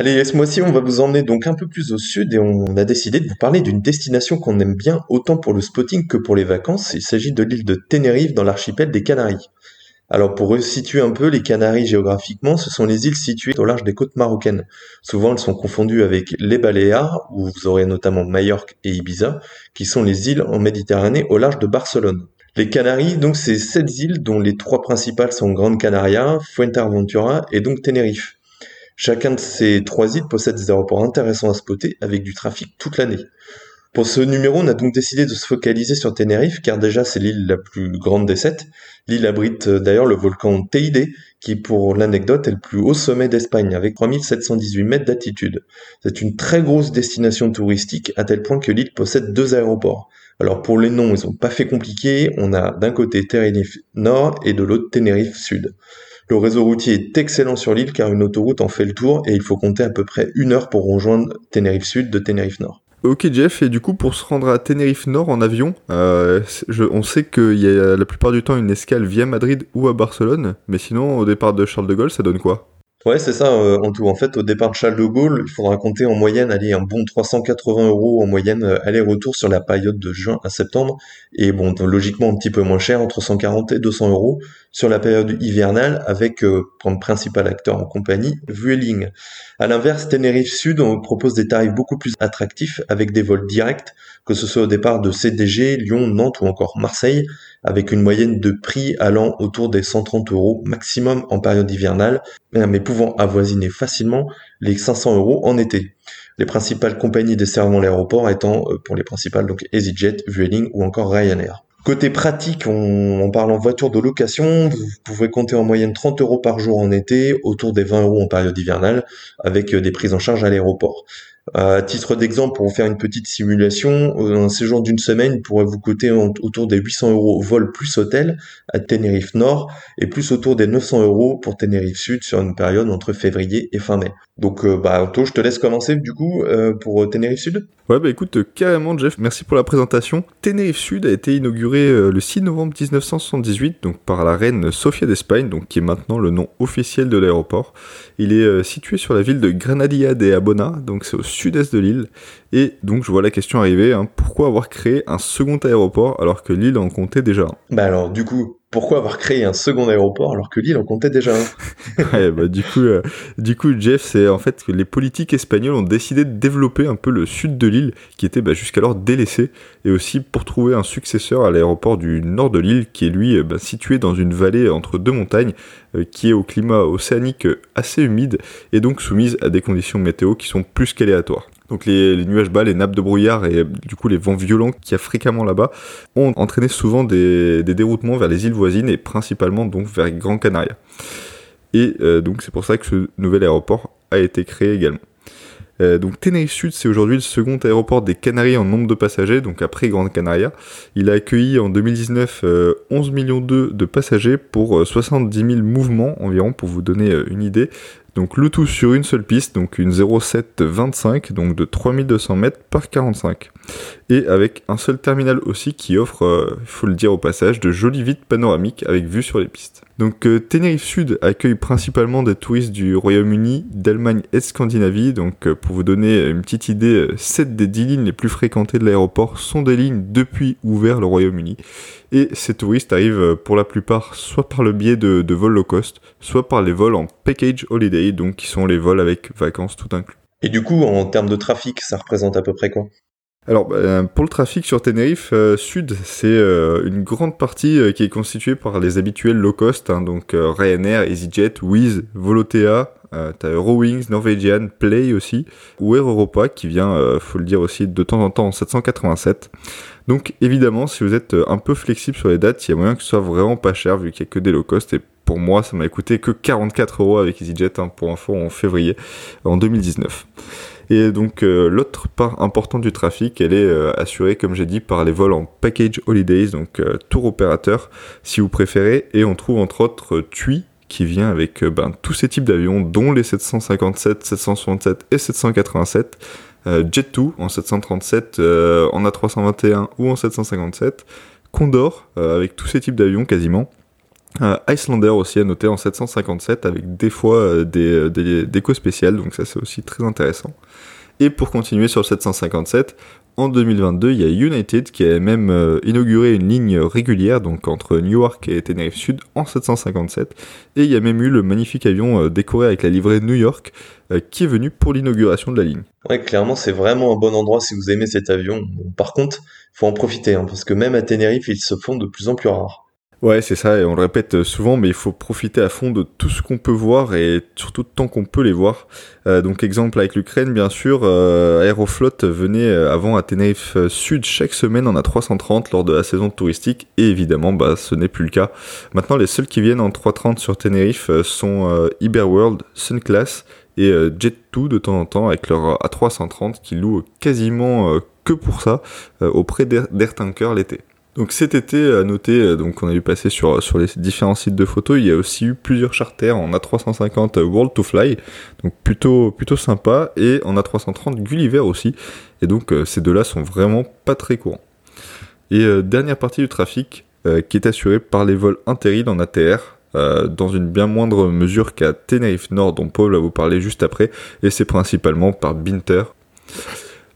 Allez, ce mois-ci, on va vous emmener donc un peu plus au sud et on a décidé de vous parler d'une destination qu'on aime bien autant pour le spotting que pour les vacances. Il s'agit de l'île de Tenerife dans l'archipel des Canaries. Alors pour resituer un peu les Canaries géographiquement, ce sont les îles situées au large des côtes marocaines. Souvent elles sont confondues avec les Baléares, où vous aurez notamment Majorque et Ibiza, qui sont les îles en Méditerranée au large de Barcelone. Les Canaries, donc, c'est sept îles dont les trois principales sont Grande Canaria, Fuerteventura et donc Tenerife. Chacun de ces trois îles possède des aéroports intéressants à spotter avec du trafic toute l'année. Pour ce numéro, on a donc décidé de se focaliser sur Tenerife, car déjà c'est l'île la plus grande des sept. L'île abrite euh, d'ailleurs le volcan Teide, qui pour l'anecdote est le plus haut sommet d'Espagne, avec 3718 mètres d'altitude. C'est une très grosse destination touristique, à tel point que l'île possède deux aéroports. Alors pour les noms, ils ont pas fait compliqué, on a d'un côté Tenerife Nord et de l'autre Tenerife Sud. Le réseau routier est excellent sur l'île car une autoroute en fait le tour et il faut compter à peu près une heure pour rejoindre Tenerife Sud de Tenerife Nord. Ok Jeff, et du coup pour se rendre à Tenerife Nord en avion, euh, on sait qu'il y a la plupart du temps une escale via Madrid ou à Barcelone, mais sinon au départ de Charles de Gaulle ça donne quoi? Ouais, c'est ça, euh, en tout. En fait, au départ de Charles de Gaulle, il faudra compter en moyenne, aller un bon 380 euros en moyenne euh, aller-retour sur la période de juin à septembre. Et bon, logiquement un petit peu moins cher, entre 140 et 200 euros sur la période hivernale avec, euh, comme principal acteur en compagnie, Vueling. À l'inverse, Tenerife Sud, propose des tarifs beaucoup plus attractifs avec des vols directs, que ce soit au départ de CDG, Lyon, Nantes ou encore Marseille, avec une moyenne de prix allant autour des 130 euros maximum en période hivernale, mais pouvant avoisiner facilement les 500 euros en été. Les principales compagnies desservant l'aéroport étant euh, pour les principales donc EasyJet, Vueling ou encore Ryanair. Côté pratique, on, parle en voiture de location, vous pouvez compter en moyenne 30 euros par jour en été, autour des 20 euros en période hivernale, avec euh, des prises en charge à l'aéroport. À titre d'exemple, pour vous faire une petite simulation, euh, un séjour d'une semaine pourrait vous coûter autour des 800 euros vol plus hôtel à Tenerife Nord et plus autour des 900 euros pour Tenerife Sud sur une période entre février et fin mai. Donc, euh, bah, Otto, je te laisse commencer du coup euh, pour Tenerife Sud. Ouais, bah écoute, carrément, Jeff, merci pour la présentation. Tenerife Sud a été inauguré le 6 novembre 1978 donc par la reine Sofia d'Espagne, donc qui est maintenant le nom officiel de l'aéroport. Il est situé sur la ville de Granadilla de Abona, donc c'est au sud-est de l'île. Et donc je vois la question arriver, hein, pourquoi avoir créé un second aéroport alors que l'île en comptait déjà Bah alors du coup, pourquoi avoir créé un second aéroport alors que l'île en comptait déjà un? Ouais, bah, du coup, euh, du coup, Jeff, c'est en fait que les politiques espagnoles ont décidé de développer un peu le sud de l'île, qui était bah, jusqu'alors délaissé, et aussi pour trouver un successeur à l'aéroport du nord de l'île, qui est lui euh, bah, situé dans une vallée entre deux montagnes, euh, qui est au climat océanique assez humide, et donc soumise à des conditions météo qui sont plus qu'aléatoires. Donc les, nuages bas, les nappes de brouillard et du coup les vents violents qu'il y a fréquemment là-bas ont entraîné souvent des, déroutements vers les îles voisines et principalement donc vers Gran Canaria. Et euh, donc c'est pour ça que ce nouvel aéroport a été créé également. Euh, donc Tenerife Sud, c'est aujourd'hui le second aéroport des Canaries en nombre de passagers, donc après Grande Canaria. Il a accueilli en 2019 11 euh, millions de passagers pour 70 000 mouvements environ, pour vous donner une idée. Donc le tout sur une seule piste, donc une 0725, donc de 3200 mètres par 45. Et avec un seul terminal aussi qui offre, euh, il faut le dire au passage, de jolies vitres panoramiques avec vue sur les pistes. Donc euh, Tenerife Sud accueille principalement des touristes du Royaume-Uni, d'Allemagne et de Scandinavie. Donc euh, pour vous donner une petite idée, 7 des 10 lignes les plus fréquentées de l'aéroport sont des lignes depuis ouvert le Royaume-Uni. Et ces touristes arrivent pour la plupart soit par le biais de, de vols low cost, soit par les vols en package holiday, donc qui sont les vols avec vacances tout inclus. Et du coup, en termes de trafic, ça représente à peu près quoi? Alors, bah, pour le trafic sur Tenerife euh, Sud, c'est euh, une grande partie euh, qui est constituée par les habituels low cost, hein, donc Ryanair, EasyJet, Wizz, Volotea, t'as Eurowings, Norwegian, Play aussi, ou Air Europa qui vient, faut le dire aussi, de temps en temps en 787. Donc évidemment, si vous êtes un peu flexible sur les dates, il y a moyen que ce soit vraiment pas cher vu qu'il n'y a que des low cost et pour moi, ça m'a coûté que 44 euros avec EasyJet hein, pour info en février en 2019. Et donc euh, l'autre part importante du trafic, elle est euh, assurée, comme j'ai dit, par les vols en package holidays, donc euh, tour opérateur, si vous préférez. Et on trouve entre autres TUI qui vient avec ben, tous ces types d'avions, dont les 757, 767 et 787. Jet2 en 737, en A321 ou en 757. Condor avec tous ces types d'avions quasiment. Icelander aussi à noter en 757 avec des fois des, des décos spéciales, donc ça c'est aussi très intéressant. Et pour continuer sur le 757, en 2022, il y a United qui a même euh, inauguré une ligne régulière donc entre Newark et Tenerife Sud en 757 et il y a même eu le magnifique avion euh, décoré avec la livrée New York euh, qui est venu pour l'inauguration de la ligne. Ouais, clairement, c'est vraiment un bon endroit si vous aimez cet avion. par contre, il faut en profiter hein, parce que même à Tenerife, ils se font de plus en plus rares. Ouais, c'est ça, et on le répète souvent, mais il faut profiter à fond de tout ce qu'on peut voir et surtout tant qu'on peut les voir. Euh, donc exemple avec l'Ukraine, bien sûr, euh, Aeroflot venait euh, avant à Tenerife Sud chaque semaine en A330 lors de la saison touristique, et évidemment, bah, ce n'est plus le cas. Maintenant, les seuls qui viennent en 330 sur Tenerife sont Iberworld, Sunclass et Jet2 de temps en temps avec leur A330 qui louent quasiment que pour ça auprès d'Air Tanker l'été. Donc cet été, à noter, euh, donc on a eu passer sur, les différents sites de photos, il y a aussi eu plusieurs charters en A350 World to Fly, donc plutôt, plutôt sympa, et en A330 Gulliver aussi, et donc euh, ces deux-là sont vraiment pas très courants. Et euh, dernière partie du trafic, qui est assurée par les vols interil en ATR, dans une bien moindre mesure qu'à Tenerife Nord, dont Paul va vous parler juste après, et c'est principalement par Binter.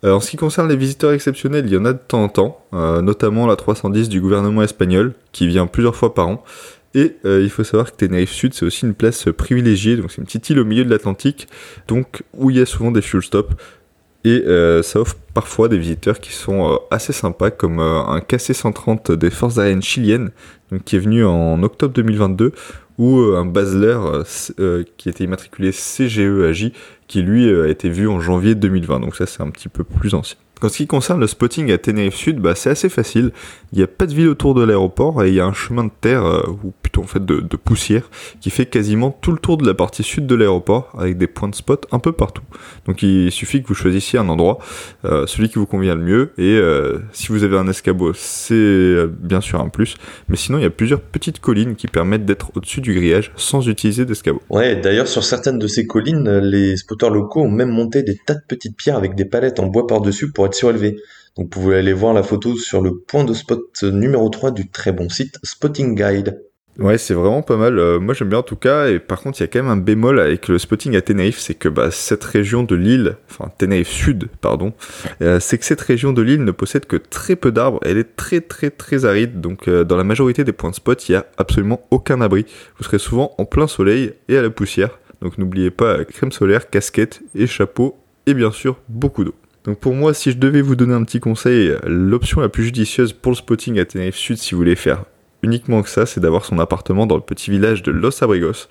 Euh, en ce qui concerne les visiteurs exceptionnels, il y en a de temps en temps, euh, notamment la 310 du gouvernement espagnol, qui vient plusieurs fois par an. Et euh, il faut savoir que Tenerife Sud, c'est aussi une place privilégiée, donc c'est une petite île au milieu de l'Atlantique, donc où il y a souvent des fuel stops. Et ça offre parfois des visiteurs qui sont assez sympas, comme un KC-130 des forces aériennes chiliennes, qui est venu en octobre 2022, ou un Basler qui était immatriculé CGEAJ qui lui a été vu en janvier 2020. Donc ça c'est un petit peu plus ancien. En ce qui concerne le spotting à Tenerife Sud, bah, c'est assez facile. Il n'y a pas de ville autour de l'aéroport et il y a un chemin de terre, euh, ou en fait de, poussière, qui fait quasiment tout le tour de la partie sud de l'aéroport avec des points de spot un peu partout. Donc il suffit que vous choisissiez un endroit, euh, celui qui vous convient le mieux. Et euh, si vous avez un escabeau, c'est bien sûr un plus. Mais sinon, il y a plusieurs petites collines qui permettent d'être au-dessus du grillage sans utiliser d'escabeau. Ouais, d'ailleurs sur certaines de ces collines, les spotters locaux ont même monté des tas de petites pierres avec des palettes en bois par-dessus pour être surélevé. Donc vous pouvez aller voir la photo sur le point de spot numéro 3 du très bon site Spotting Guide. Ouais, c'est vraiment pas mal. Euh, moi, j'aime bien en tout cas. Et par contre, il y a quand même un bémol avec le spotting à Tenerife, c'est que bah, cette région de l'île, enfin Tenerife Sud, pardon, euh, c'est que cette région de l'île ne possède que très peu d'arbres. Elle est très très très aride. Donc, euh, dans la majorité des points de spot, il y a absolument aucun abri. Vous serez souvent en plein soleil et à la poussière. Donc, n'oubliez pas crème solaire, casquette et chapeau, et bien sûr beaucoup d'eau. Donc pour moi, si je devais vous donner un petit conseil, l'option la plus judicieuse pour le spotting à Tenerife Sud, si vous voulez faire uniquement que ça, c'est d'avoir son appartement dans le petit village de Los Abrigos.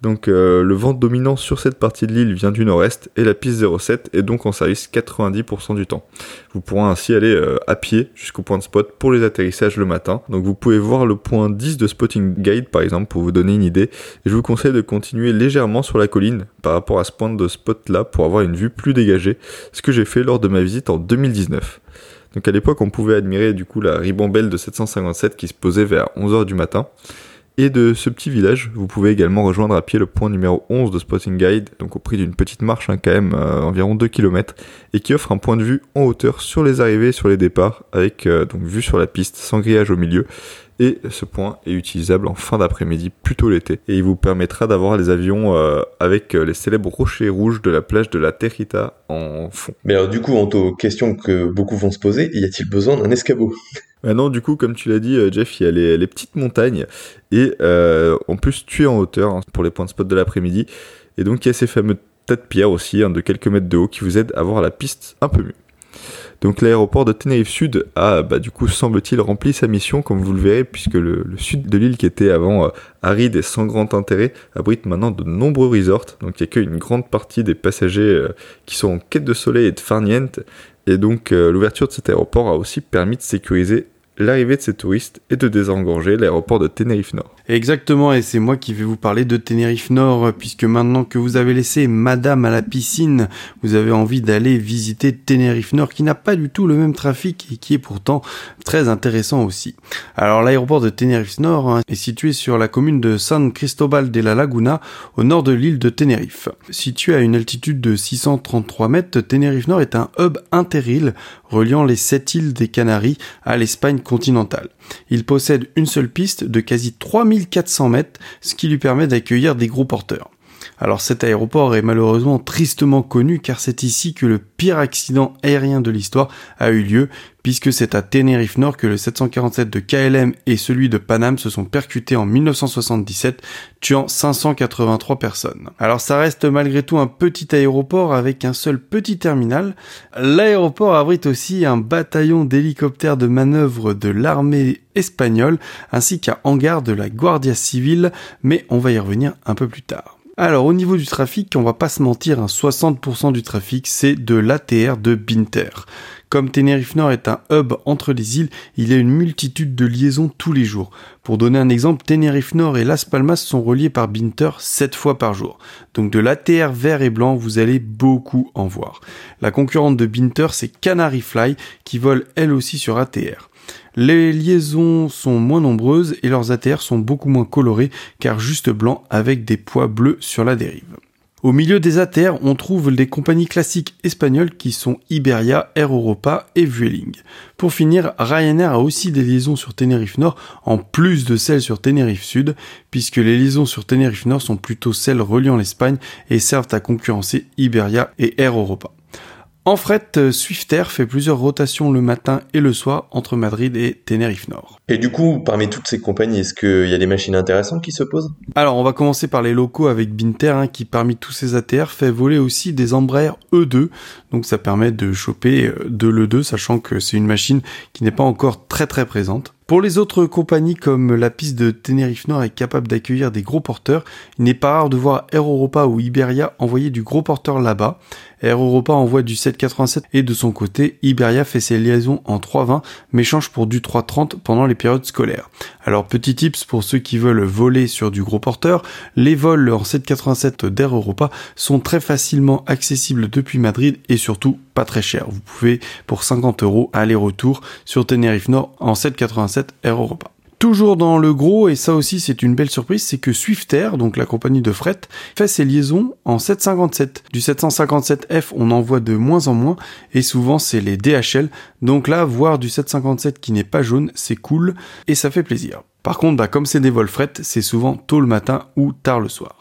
Donc euh, le vent dominant sur cette partie de l'île vient du nord-est et la piste 07 est donc en service 90% du temps. Vous pourrez ainsi aller euh, à pied jusqu'au point de spot pour les atterrissages le matin. Donc vous pouvez voir le point 10 de Spotting Guide par exemple pour vous donner une idée. Et je vous conseille de continuer légèrement sur la colline par rapport à ce point de spot là pour avoir une vue plus dégagée, ce que j'ai fait lors de ma visite en 2019. Donc à l'époque on pouvait admirer du coup la ribambelle de 757 qui se posait vers 11h du matin. Et de ce petit village, vous pouvez également rejoindre à pied le point numéro 11 de Spotting Guide, donc au prix d'une petite marche hein, quand même, euh, environ 2 km, et qui offre un point de vue en hauteur sur les arrivées et sur les départs, avec euh, donc vue sur la piste sans grillage au milieu, et ce point est utilisable en fin d'après-midi, plutôt l'été, et il vous permettra d'avoir les avions euh, avec euh, les célèbres rochers rouges de la plage de la Territa en fond. Mais alors du coup, Anto, question que beaucoup vont se poser, y a-t-il besoin d'un escabeau? Bah non, du coup, comme tu l'as dit, euh, Jeff, il y a les, petites montagnes, et en plus, tu es en hauteur hein, pour les points de spot de l'après-midi, et donc il y a ces fameux tas de pierres aussi, hein, de quelques mètres de haut, qui vous aident à voir la piste un peu mieux. Donc l'aéroport de Tenerife Sud a, bah, du coup, semble-t-il, rempli sa mission, comme vous le verrez, puisque le, sud de l'île, qui était avant euh, aride et sans grand intérêt, abrite maintenant de nombreux resorts. Donc il n'y a qu'une grande partie des passagers euh, qui sont en quête de soleil et de farniente. Et donc euh, l'ouverture de cet aéroport a aussi permis de sécuriser l'arrivée de ces touristes et de désengorger l'aéroport de Tenerife Nord. Exactement, et c'est moi qui vais vous parler de Tenerife Nord, puisque maintenant que vous avez laissé Madame à la piscine, vous avez envie d'aller visiter Tenerife Nord, qui n'a pas du tout le même trafic et qui est pourtant très intéressant aussi. Alors l'aéroport de Tenerife Nord hein, est situé sur la commune de San Cristobal de la Laguna, au nord de l'île de Tenerife. Situé à une altitude de 633 mètres, Tenerife Nord est un hub interîle reliant les sept îles des Canaries à l'Espagne continentale. Il possède une seule piste de quasi 3400 mètres, ce qui lui permet d'accueillir des gros porteurs. Alors cet aéroport est malheureusement tristement connu car c'est ici que le pire accident aérien de l'histoire a eu lieu puisque c'est à Tenerife Nord que le 747 de KLM et celui de Paname se sont percutés en 1977, tuant 583 personnes. Alors ça reste malgré tout un petit aéroport avec un seul petit terminal. L'aéroport abrite aussi un bataillon d'hélicoptères de manœuvre de l'armée espagnole ainsi qu'un hangar de la Guardia Civile, mais on va y revenir un peu plus tard. Alors au niveau du trafic, on va pas se mentir, 60% du trafic c'est de l'ATR de Binter. Comme Tenerife Nord est un hub entre les îles, il y a une multitude de liaisons tous les jours. Pour donner un exemple, Tenerife Nord et Las Palmas sont reliés par Binter 7 fois par jour. Donc de l'ATR vert et blanc, vous allez beaucoup en voir. La concurrente de Binter, c'est Canary Fly, qui vole elle aussi sur ATR. Les liaisons sont moins nombreuses et leurs ATR sont beaucoup moins colorés car juste blancs avec des poids bleus sur la dérive. Au milieu des ATR, on trouve les compagnies classiques espagnoles qui sont Iberia, Air Europa et Vueling. Pour finir, Ryanair a aussi des liaisons sur Tenerife Nord en plus de celles sur Tenerife Sud, puisque les liaisons sur Tenerife Nord sont plutôt celles reliant l'Espagne et servent à concurrencer Iberia et Air Europa. En fret, Swiftair fait plusieurs rotations le matin et le soir entre Madrid et Tenerife Nord. Et du coup, parmi toutes ces compagnies, est-ce qu'il y a des machines intéressantes qui se posent? Alors, on va commencer par les locaux avec Binter, hein, qui parmi tous ces ATR fait voler aussi des Embraer E2, donc ça permet de choper euh, de l'E2, sachant que c'est une machine qui n'est pas encore très très présente. Pour les autres compagnies comme la piste de Tenerife Nord est capable d'accueillir des gros porteurs, il n'est pas rare de voir Air Europa ou Iberia envoyer du gros porteur là-bas. Air Europa envoie du 787 et de son côté, Iberia fait ses liaisons en 320 mais change pour du 330 pendant les périodes scolaires. Alors petit tips pour ceux qui veulent voler sur du gros porteur, les vols en 787 d'Air Europa sont très facilement accessibles depuis Madrid et surtout pas très chers. Vous pouvez pour 50 euros aller-retour sur Tenerife Nord en 787 Air Europa. Toujours dans le gros, et ça aussi c'est une belle surprise, c'est que Swiftair, donc la compagnie de fret, fait ses liaisons en 757. Du 757F, on en voit de moins en moins, et souvent c'est les DHL. Donc là, voir du 757 qui n'est pas jaune, c'est cool, et ça fait plaisir. Par contre, bah, comme c'est des vols fret, c'est souvent tôt le matin ou tard le soir.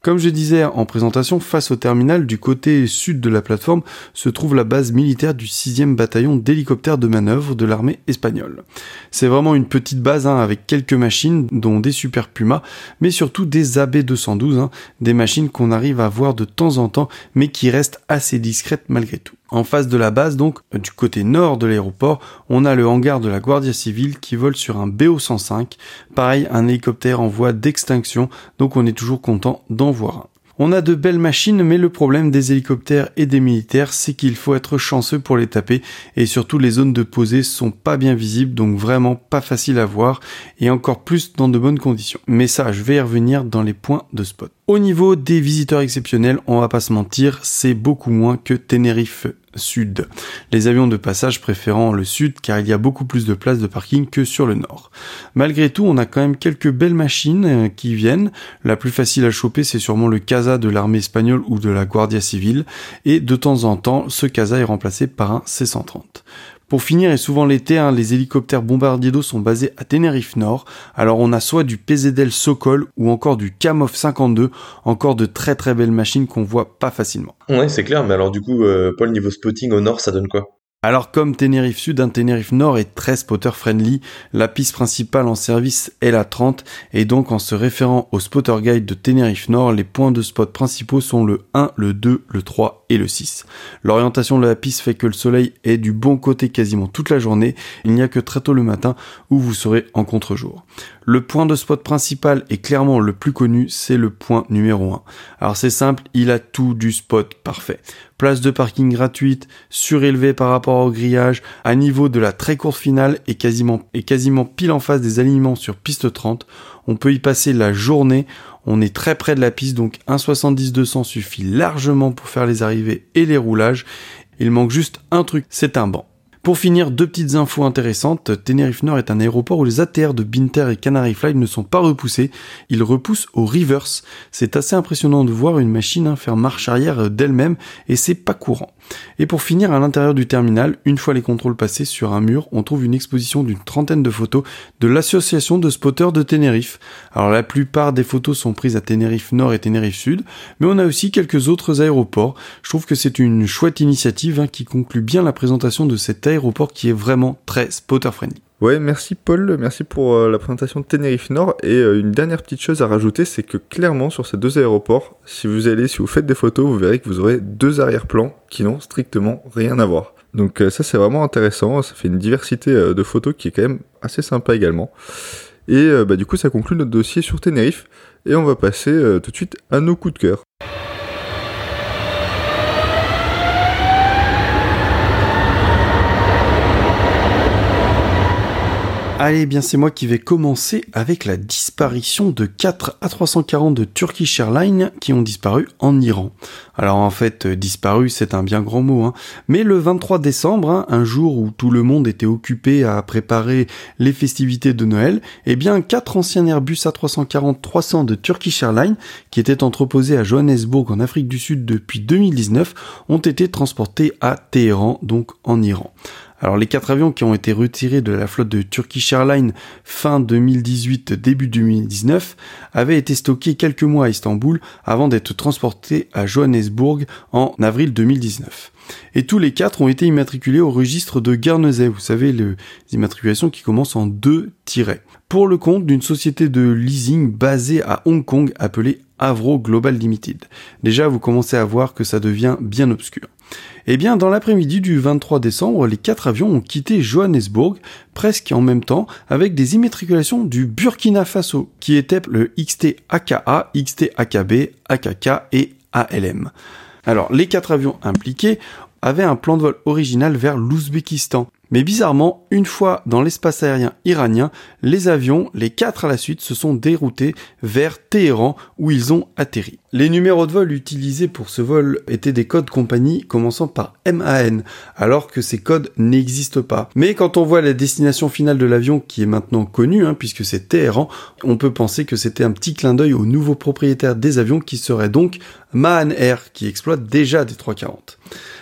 Comme je disais en présentation, face au terminal du côté sud de la plateforme se trouve la base militaire du 6e bataillon d'hélicoptères de manœuvre de l'armée espagnole. C'est vraiment une petite base hein, avec quelques machines dont des Super Puma, mais surtout des AB212, hein, des machines qu'on arrive à voir de temps en temps mais qui restent assez discrètes malgré tout. En face de la base, donc, du côté nord de l'aéroport, on a le hangar de la Guardia Civile qui vole sur un BO-105. Pareil, un hélicoptère en voie d'extinction, donc on est toujours content d'en voir un. On a de belles machines, mais le problème des hélicoptères et des militaires, c'est qu'il faut être chanceux pour les taper, et surtout les zones de posée sont pas bien visibles, donc vraiment pas facile à voir, et encore plus dans de bonnes conditions. Mais ça, je vais y revenir dans les points de spot. Au niveau des visiteurs exceptionnels, on va pas se mentir, c'est beaucoup moins que Tenerife sud. Les avions de passage préférant le sud car il y a beaucoup plus de places de parking que sur le nord. Malgré tout, on a quand même quelques belles machines euh, qui viennent. La plus facile à choper, c'est sûrement le Casa de l'armée espagnole ou de la Guardia Civile. Et de temps en temps, ce Casa est remplacé par un C-130. Pour finir, et souvent l'été, hein, les hélicoptères bombardiers d'eau sont basés à Tenerife Nord. Alors on a soit du PZL Sokol ou encore du Kamov 52, encore de très très belles machines qu'on voit pas facilement. Ouais, c'est clair, mais alors du coup, euh, Paul, niveau spotting au nord, ça donne quoi? Alors comme Tenerife Sud, un Tenerife Nord est très spotter friendly, la piste principale en service est la 30 et donc en se référant au spotter guide de Tenerife Nord, les points de spot principaux sont le 1, le 2, le 3 et le 6. L'orientation de la piste fait que le soleil est du bon côté quasiment toute la journée, il n'y a que très tôt le matin où vous serez en contre-jour. Le point de spot principal est clairement le plus connu, c'est le point numéro 1. Alors c'est simple, il a tout du spot parfait. Place de parking gratuite, surélevé par rapport au grillage, à niveau de la très courte finale et quasiment, et quasiment pile en face des alignements sur piste 30. On peut y passer la journée, on est très près de la piste, donc 1,70-200 suffit largement pour faire les arrivées et les roulages. Il manque juste un truc, c'est un banc. Pour finir, deux petites infos intéressantes. Tenerife Nord est un aéroport où les ATR de Binter et Canary Fly ne sont pas repoussés. Ils repoussent au reverse. C'est assez impressionnant de voir une machine hein, faire marche arrière d'elle-même et c'est pas courant. Et pour finir, à l'intérieur du terminal, une fois les contrôles passés sur un mur, on trouve une exposition d'une trentaine de photos de l'association de spotters de Tenerife. Alors la plupart des photos sont prises à Tenerife Nord et Tenerife Sud, mais on a aussi quelques autres aéroports. Je trouve que c'est une chouette initiative hein, qui conclut bien la présentation de cet aéroport qui est vraiment très spotter friendly. Ouais, merci Paul, merci pour euh, la présentation de Tenerife Nord. Et euh, une dernière petite chose à rajouter, c'est que clairement sur ces deux aéroports, si vous allez, si vous faites des photos, vous verrez que vous aurez deux arrière-plans qui n'ont strictement rien à voir. Donc euh, ça c'est vraiment intéressant, ça fait une diversité de photos qui est quand même assez sympa également. Et bah, du coup ça conclut notre dossier sur Tenerife, et on va passer tout de suite à nos coups de cœur. Allez, bien c'est moi qui vais commencer avec la disparition de 4 A340 de Turkish Airlines qui ont disparu en Iran. Alors en fait, euh, disparu c'est un bien grand mot, hein. mais le 23 décembre, hein, un jour où tout le monde était occupé à préparer les festivités de Noël, eh bien quatre anciens Airbus A340-300 de Turkish Airlines, qui étaient entreposés à Johannesburg en Afrique du Sud depuis 2019, ont été transportés à Téhéran, donc en Iran. Alors les quatre avions qui ont été retirés de la flotte de Turkish Airlines fin 2018, début 2019, avaient été stockés quelques mois à Istanbul avant d'être transportés à Johannesburg en avril 2019. Et tous les quatre ont été immatriculés au registre de Guernesey, vous savez, les immatriculations qui commencent en deux tirets, pour le compte d'une société de leasing basée à Hong Kong appelée Avro Global Limited. Déjà, vous commencez à voir que ça devient bien obscur. Eh bien, dans l'après-midi du 23 décembre, les quatre avions ont quitté Johannesburg presque en même temps avec des immatriculations du Burkina Faso, qui étaient le XT-AKA, XT-AKB, AKK et ALM. Alors, les quatre avions impliqués avaient un plan de vol original vers l'Ouzbékistan. Mais bizarrement, une fois dans l'espace aérien iranien, les avions, les quatre à la suite, se sont déroutés vers Téhéran où ils ont atterri. Les numéros de vol utilisés pour ce vol étaient des codes compagnie commençant par MAN, alors que ces codes n'existent pas. Mais quand on voit la destination finale de l'avion qui est maintenant connue, hein, puisque c'est Téhéran, on peut penser que c'était un petit clin d'œil au nouveau propriétaire des avions qui serait donc Mahan Air, qui exploite déjà des 340.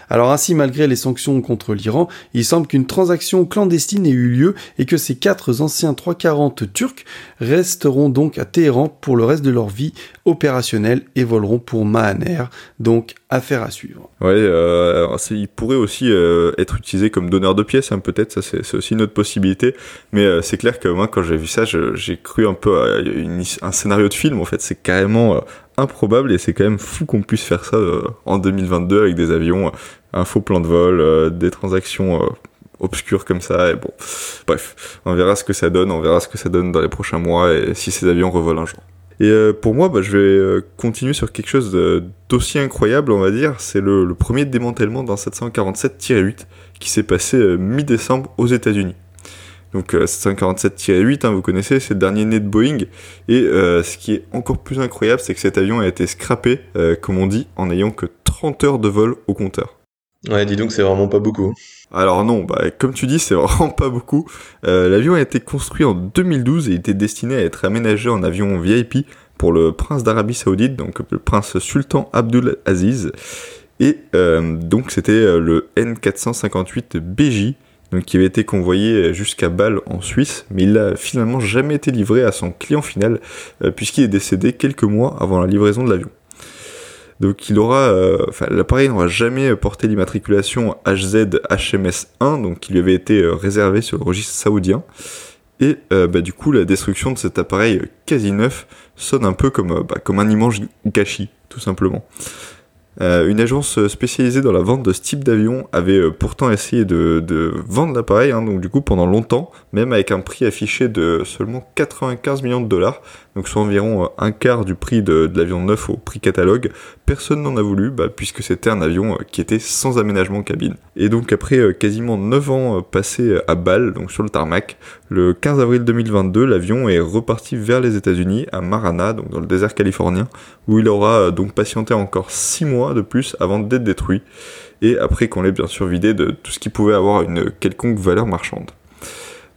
Alors ainsi, malgré les sanctions contre l'Iran, il semble qu'une transaction clandestine ait eu lieu et que ces quatre anciens 340 turcs resteront donc à Téhéran pour le reste de leur vie opérationnelle et voleront pour Mahaner. Donc affaire à suivre. Ouais, euh, il pourrait aussi euh, être utilisé comme donneur de pièces, hein, peut-être, ça c'est aussi une autre possibilité. Mais euh, c'est clair que moi, quand j'ai vu ça, j'ai cru un peu à un scénario de film. En fait, c'est carrément improbable et c'est quand même fou qu'on puisse faire ça euh, en 2022 avec des avions, un faux plan de vol, euh, des transactions euh, obscures comme ça. Et bon, bref, on verra ce que ça donne, on verra ce que ça donne dans les prochains mois et si ces avions revolent un jour. Et pour moi, bah, je vais continuer sur quelque chose d'aussi incroyable, on va dire. C'est le, le, premier démantèlement d'un 747-8 qui s'est passé mi-décembre aux États-Unis. Donc 747-8, euh, hein, vous connaissez, c'est le dernier né de Boeing. Et euh, ce qui est encore plus incroyable, c'est que cet avion a été scrappé, euh, comme on dit, en n'ayant que 30 heures de vol au compteur. Ouais, dis donc, c'est vraiment pas beaucoup. Alors non, bah, comme tu dis, c'est vraiment pas beaucoup. L'avion a été construit en 2012 et était destiné à être aménagé en avion VIP pour le prince d'Arabie Saoudite, donc le prince Sultan Abdul Aziz. Et donc c'était le N458 BJ qui avait été convoyé jusqu'à Bâle en Suisse, mais il n'a finalement jamais été livré à son client final, euh, puisqu'il est décédé quelques mois avant la livraison de l'avion. Donc il aura, euh, l'appareil n'aura jamais porté l'immatriculation HZ HMS 1, donc qui lui avait été euh, réservé sur le registre saoudien. Et bah, du coup la destruction de cet appareil quasi neuf sonne un peu comme, bah, comme un immense gâchis, tout simplement. Euh, une agence spécialisée dans la vente de ce type d'avion avait euh, pourtant essayé de, de vendre l'appareil, hein, donc du coup pendant longtemps, même avec un prix affiché de seulement 95 millions de dollars, donc soit environ euh, un quart du prix de, l'avion neuf au prix catalogue. Personne n'en a voulu, bah, puisque c'était un avion euh, qui était sans aménagement cabine. Et donc après euh, quasiment 9 ans passés à Bâle, donc sur le tarmac, le 15 avril 2022, l'avion est reparti vers les États-Unis, à Marana, donc dans le désert californien, où il aura donc patienté encore 6 mois de plus avant d'être détruit, et après qu'on l'ait bien sûr vidé de tout ce qui pouvait avoir une quelconque valeur marchande.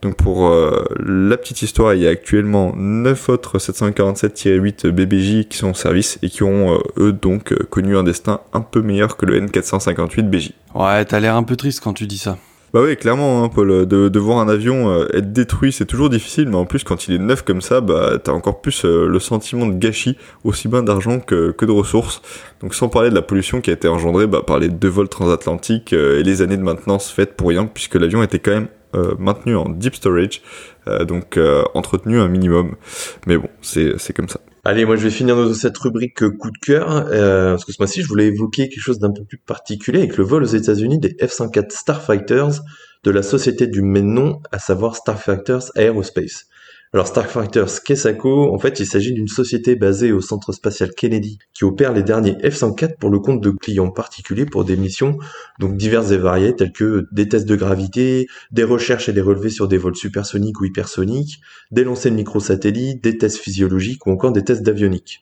Donc pour euh, la petite histoire, il y a actuellement 9 autres 747-8 BBJ qui sont en service et qui ont euh, eux donc connu un destin un peu meilleur que le N458 BJ. Ouais, t'as l'air un peu triste quand tu dis ça. Bah oui, clairement, hein, Paul, de, de, voir un avion euh, être détruit, c'est toujours difficile, mais en plus, quand il est neuf comme ça, bah, t'as encore plus euh, le sentiment de gâchis, aussi bien d'argent que, que, de ressources. Donc, sans parler de la pollution qui a été engendrée bah, par les deux vols transatlantiques euh, et les années de maintenance faites pour rien, puisque l'avion était quand même maintenu en deep storage, donc entretenu un minimum. Mais bon, c'est comme ça. Allez, moi je vais finir cette rubrique coup de cœur, euh, parce que ce mois-ci je voulais évoquer quelque chose d'un peu plus particulier avec le vol aux États-Unis des F-104 Starfighters de la société du même nom, à savoir Starfighters Aerospace. Alors Starfighters Kesako, en fait, il s'agit d'une société basée au Centre spatial Kennedy qui opère les derniers F-104 pour le compte de clients particuliers pour des missions donc diverses et variées telles que des tests de gravité, des recherches et des relevés sur des vols supersoniques ou hypersoniques, des lancers de microsatellites, des tests physiologiques ou encore des tests d'avionique.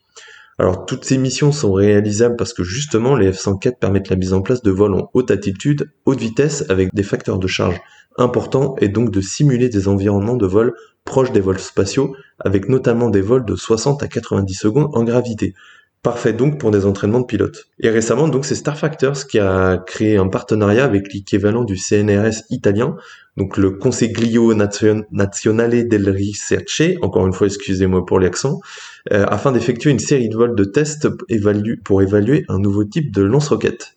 Alors toutes ces missions sont réalisables parce que justement les F-104 permettent la mise en place de vols en haute altitude, haute vitesse avec des facteurs de charge importants et donc de simuler des environnements de vol proche des vols spatiaux, avec notamment des vols de 60 à 90 secondes en gravité. Parfait donc pour des entraînements de pilotes. Et récemment, donc, c'est Starfactors qui a créé un partenariat avec l'équivalent du CNRS italien, donc le Consiglio Nazionale del Ricerche, encore une fois, excusez-moi pour l'accent, euh, afin d'effectuer une série de vols de tests pour évaluer un nouveau type de lance-roquette.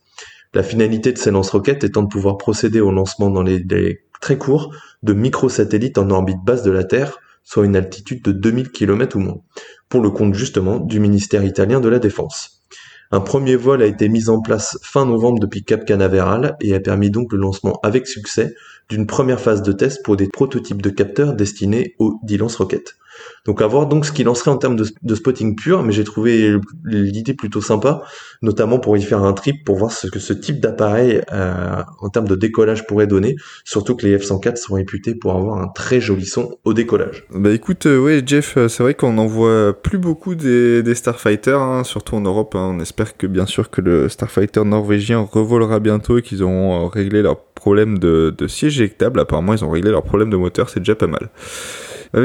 La finalité de ces lance-roquettes étant de pouvoir procéder au lancement dans les très courts de microsatellites en orbite basse de la Terre, soit une altitude de 2000 km ou moins, pour le compte justement du ministère italien de la Défense. Un premier vol a été mis en place fin novembre depuis Cap Canaveral et a permis donc le lancement avec succès d'une première phase de test pour des prototypes de capteurs destinés aux 10 lance-roquettes. Donc à voir donc ce qu'il lancerait en termes de, spotting pur, mais j'ai trouvé l'idée plutôt sympa, notamment pour y faire un trip pour voir ce que ce type d'appareil euh, en termes de décollage pourrait donner, surtout que les F-104 sont réputés pour avoir un très joli son au décollage. Bah écoute, euh, ouais Jeff, euh, c'est vrai qu'on en voit plus beaucoup des, des Starfighters, hein, surtout en Europe. Hein. On espère que bien sûr que le Starfighter norvégien revolera bientôt et qu'ils auront réglé leur problème de, de siège éjectable. Apparemment, ils ont réglé leur problème de moteur, c'est déjà pas mal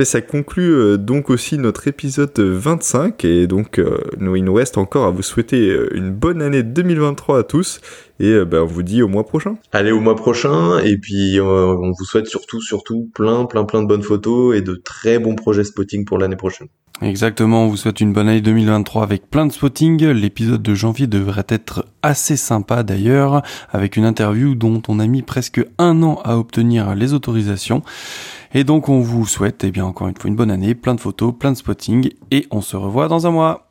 ça conclut euh, donc aussi notre épisode 25 et donc euh, nous, il nous reste encore à vous souhaiter euh, une bonne année 2023 à tous et ben, on vous dit au mois prochain. Allez au mois prochain et puis on vous souhaite surtout surtout plein plein plein de bonnes photos et de très bons projets spotting pour l'année prochaine. Exactement, on vous souhaite une bonne année 2023 avec plein de spotting. L'épisode de janvier devrait être assez sympa d'ailleurs, avec une interview dont on a mis presque un an à obtenir les autorisations. Et donc on vous souhaite, eh bien encore une fois, une bonne année, plein de photos, plein de spotting, et on se revoit dans un mois.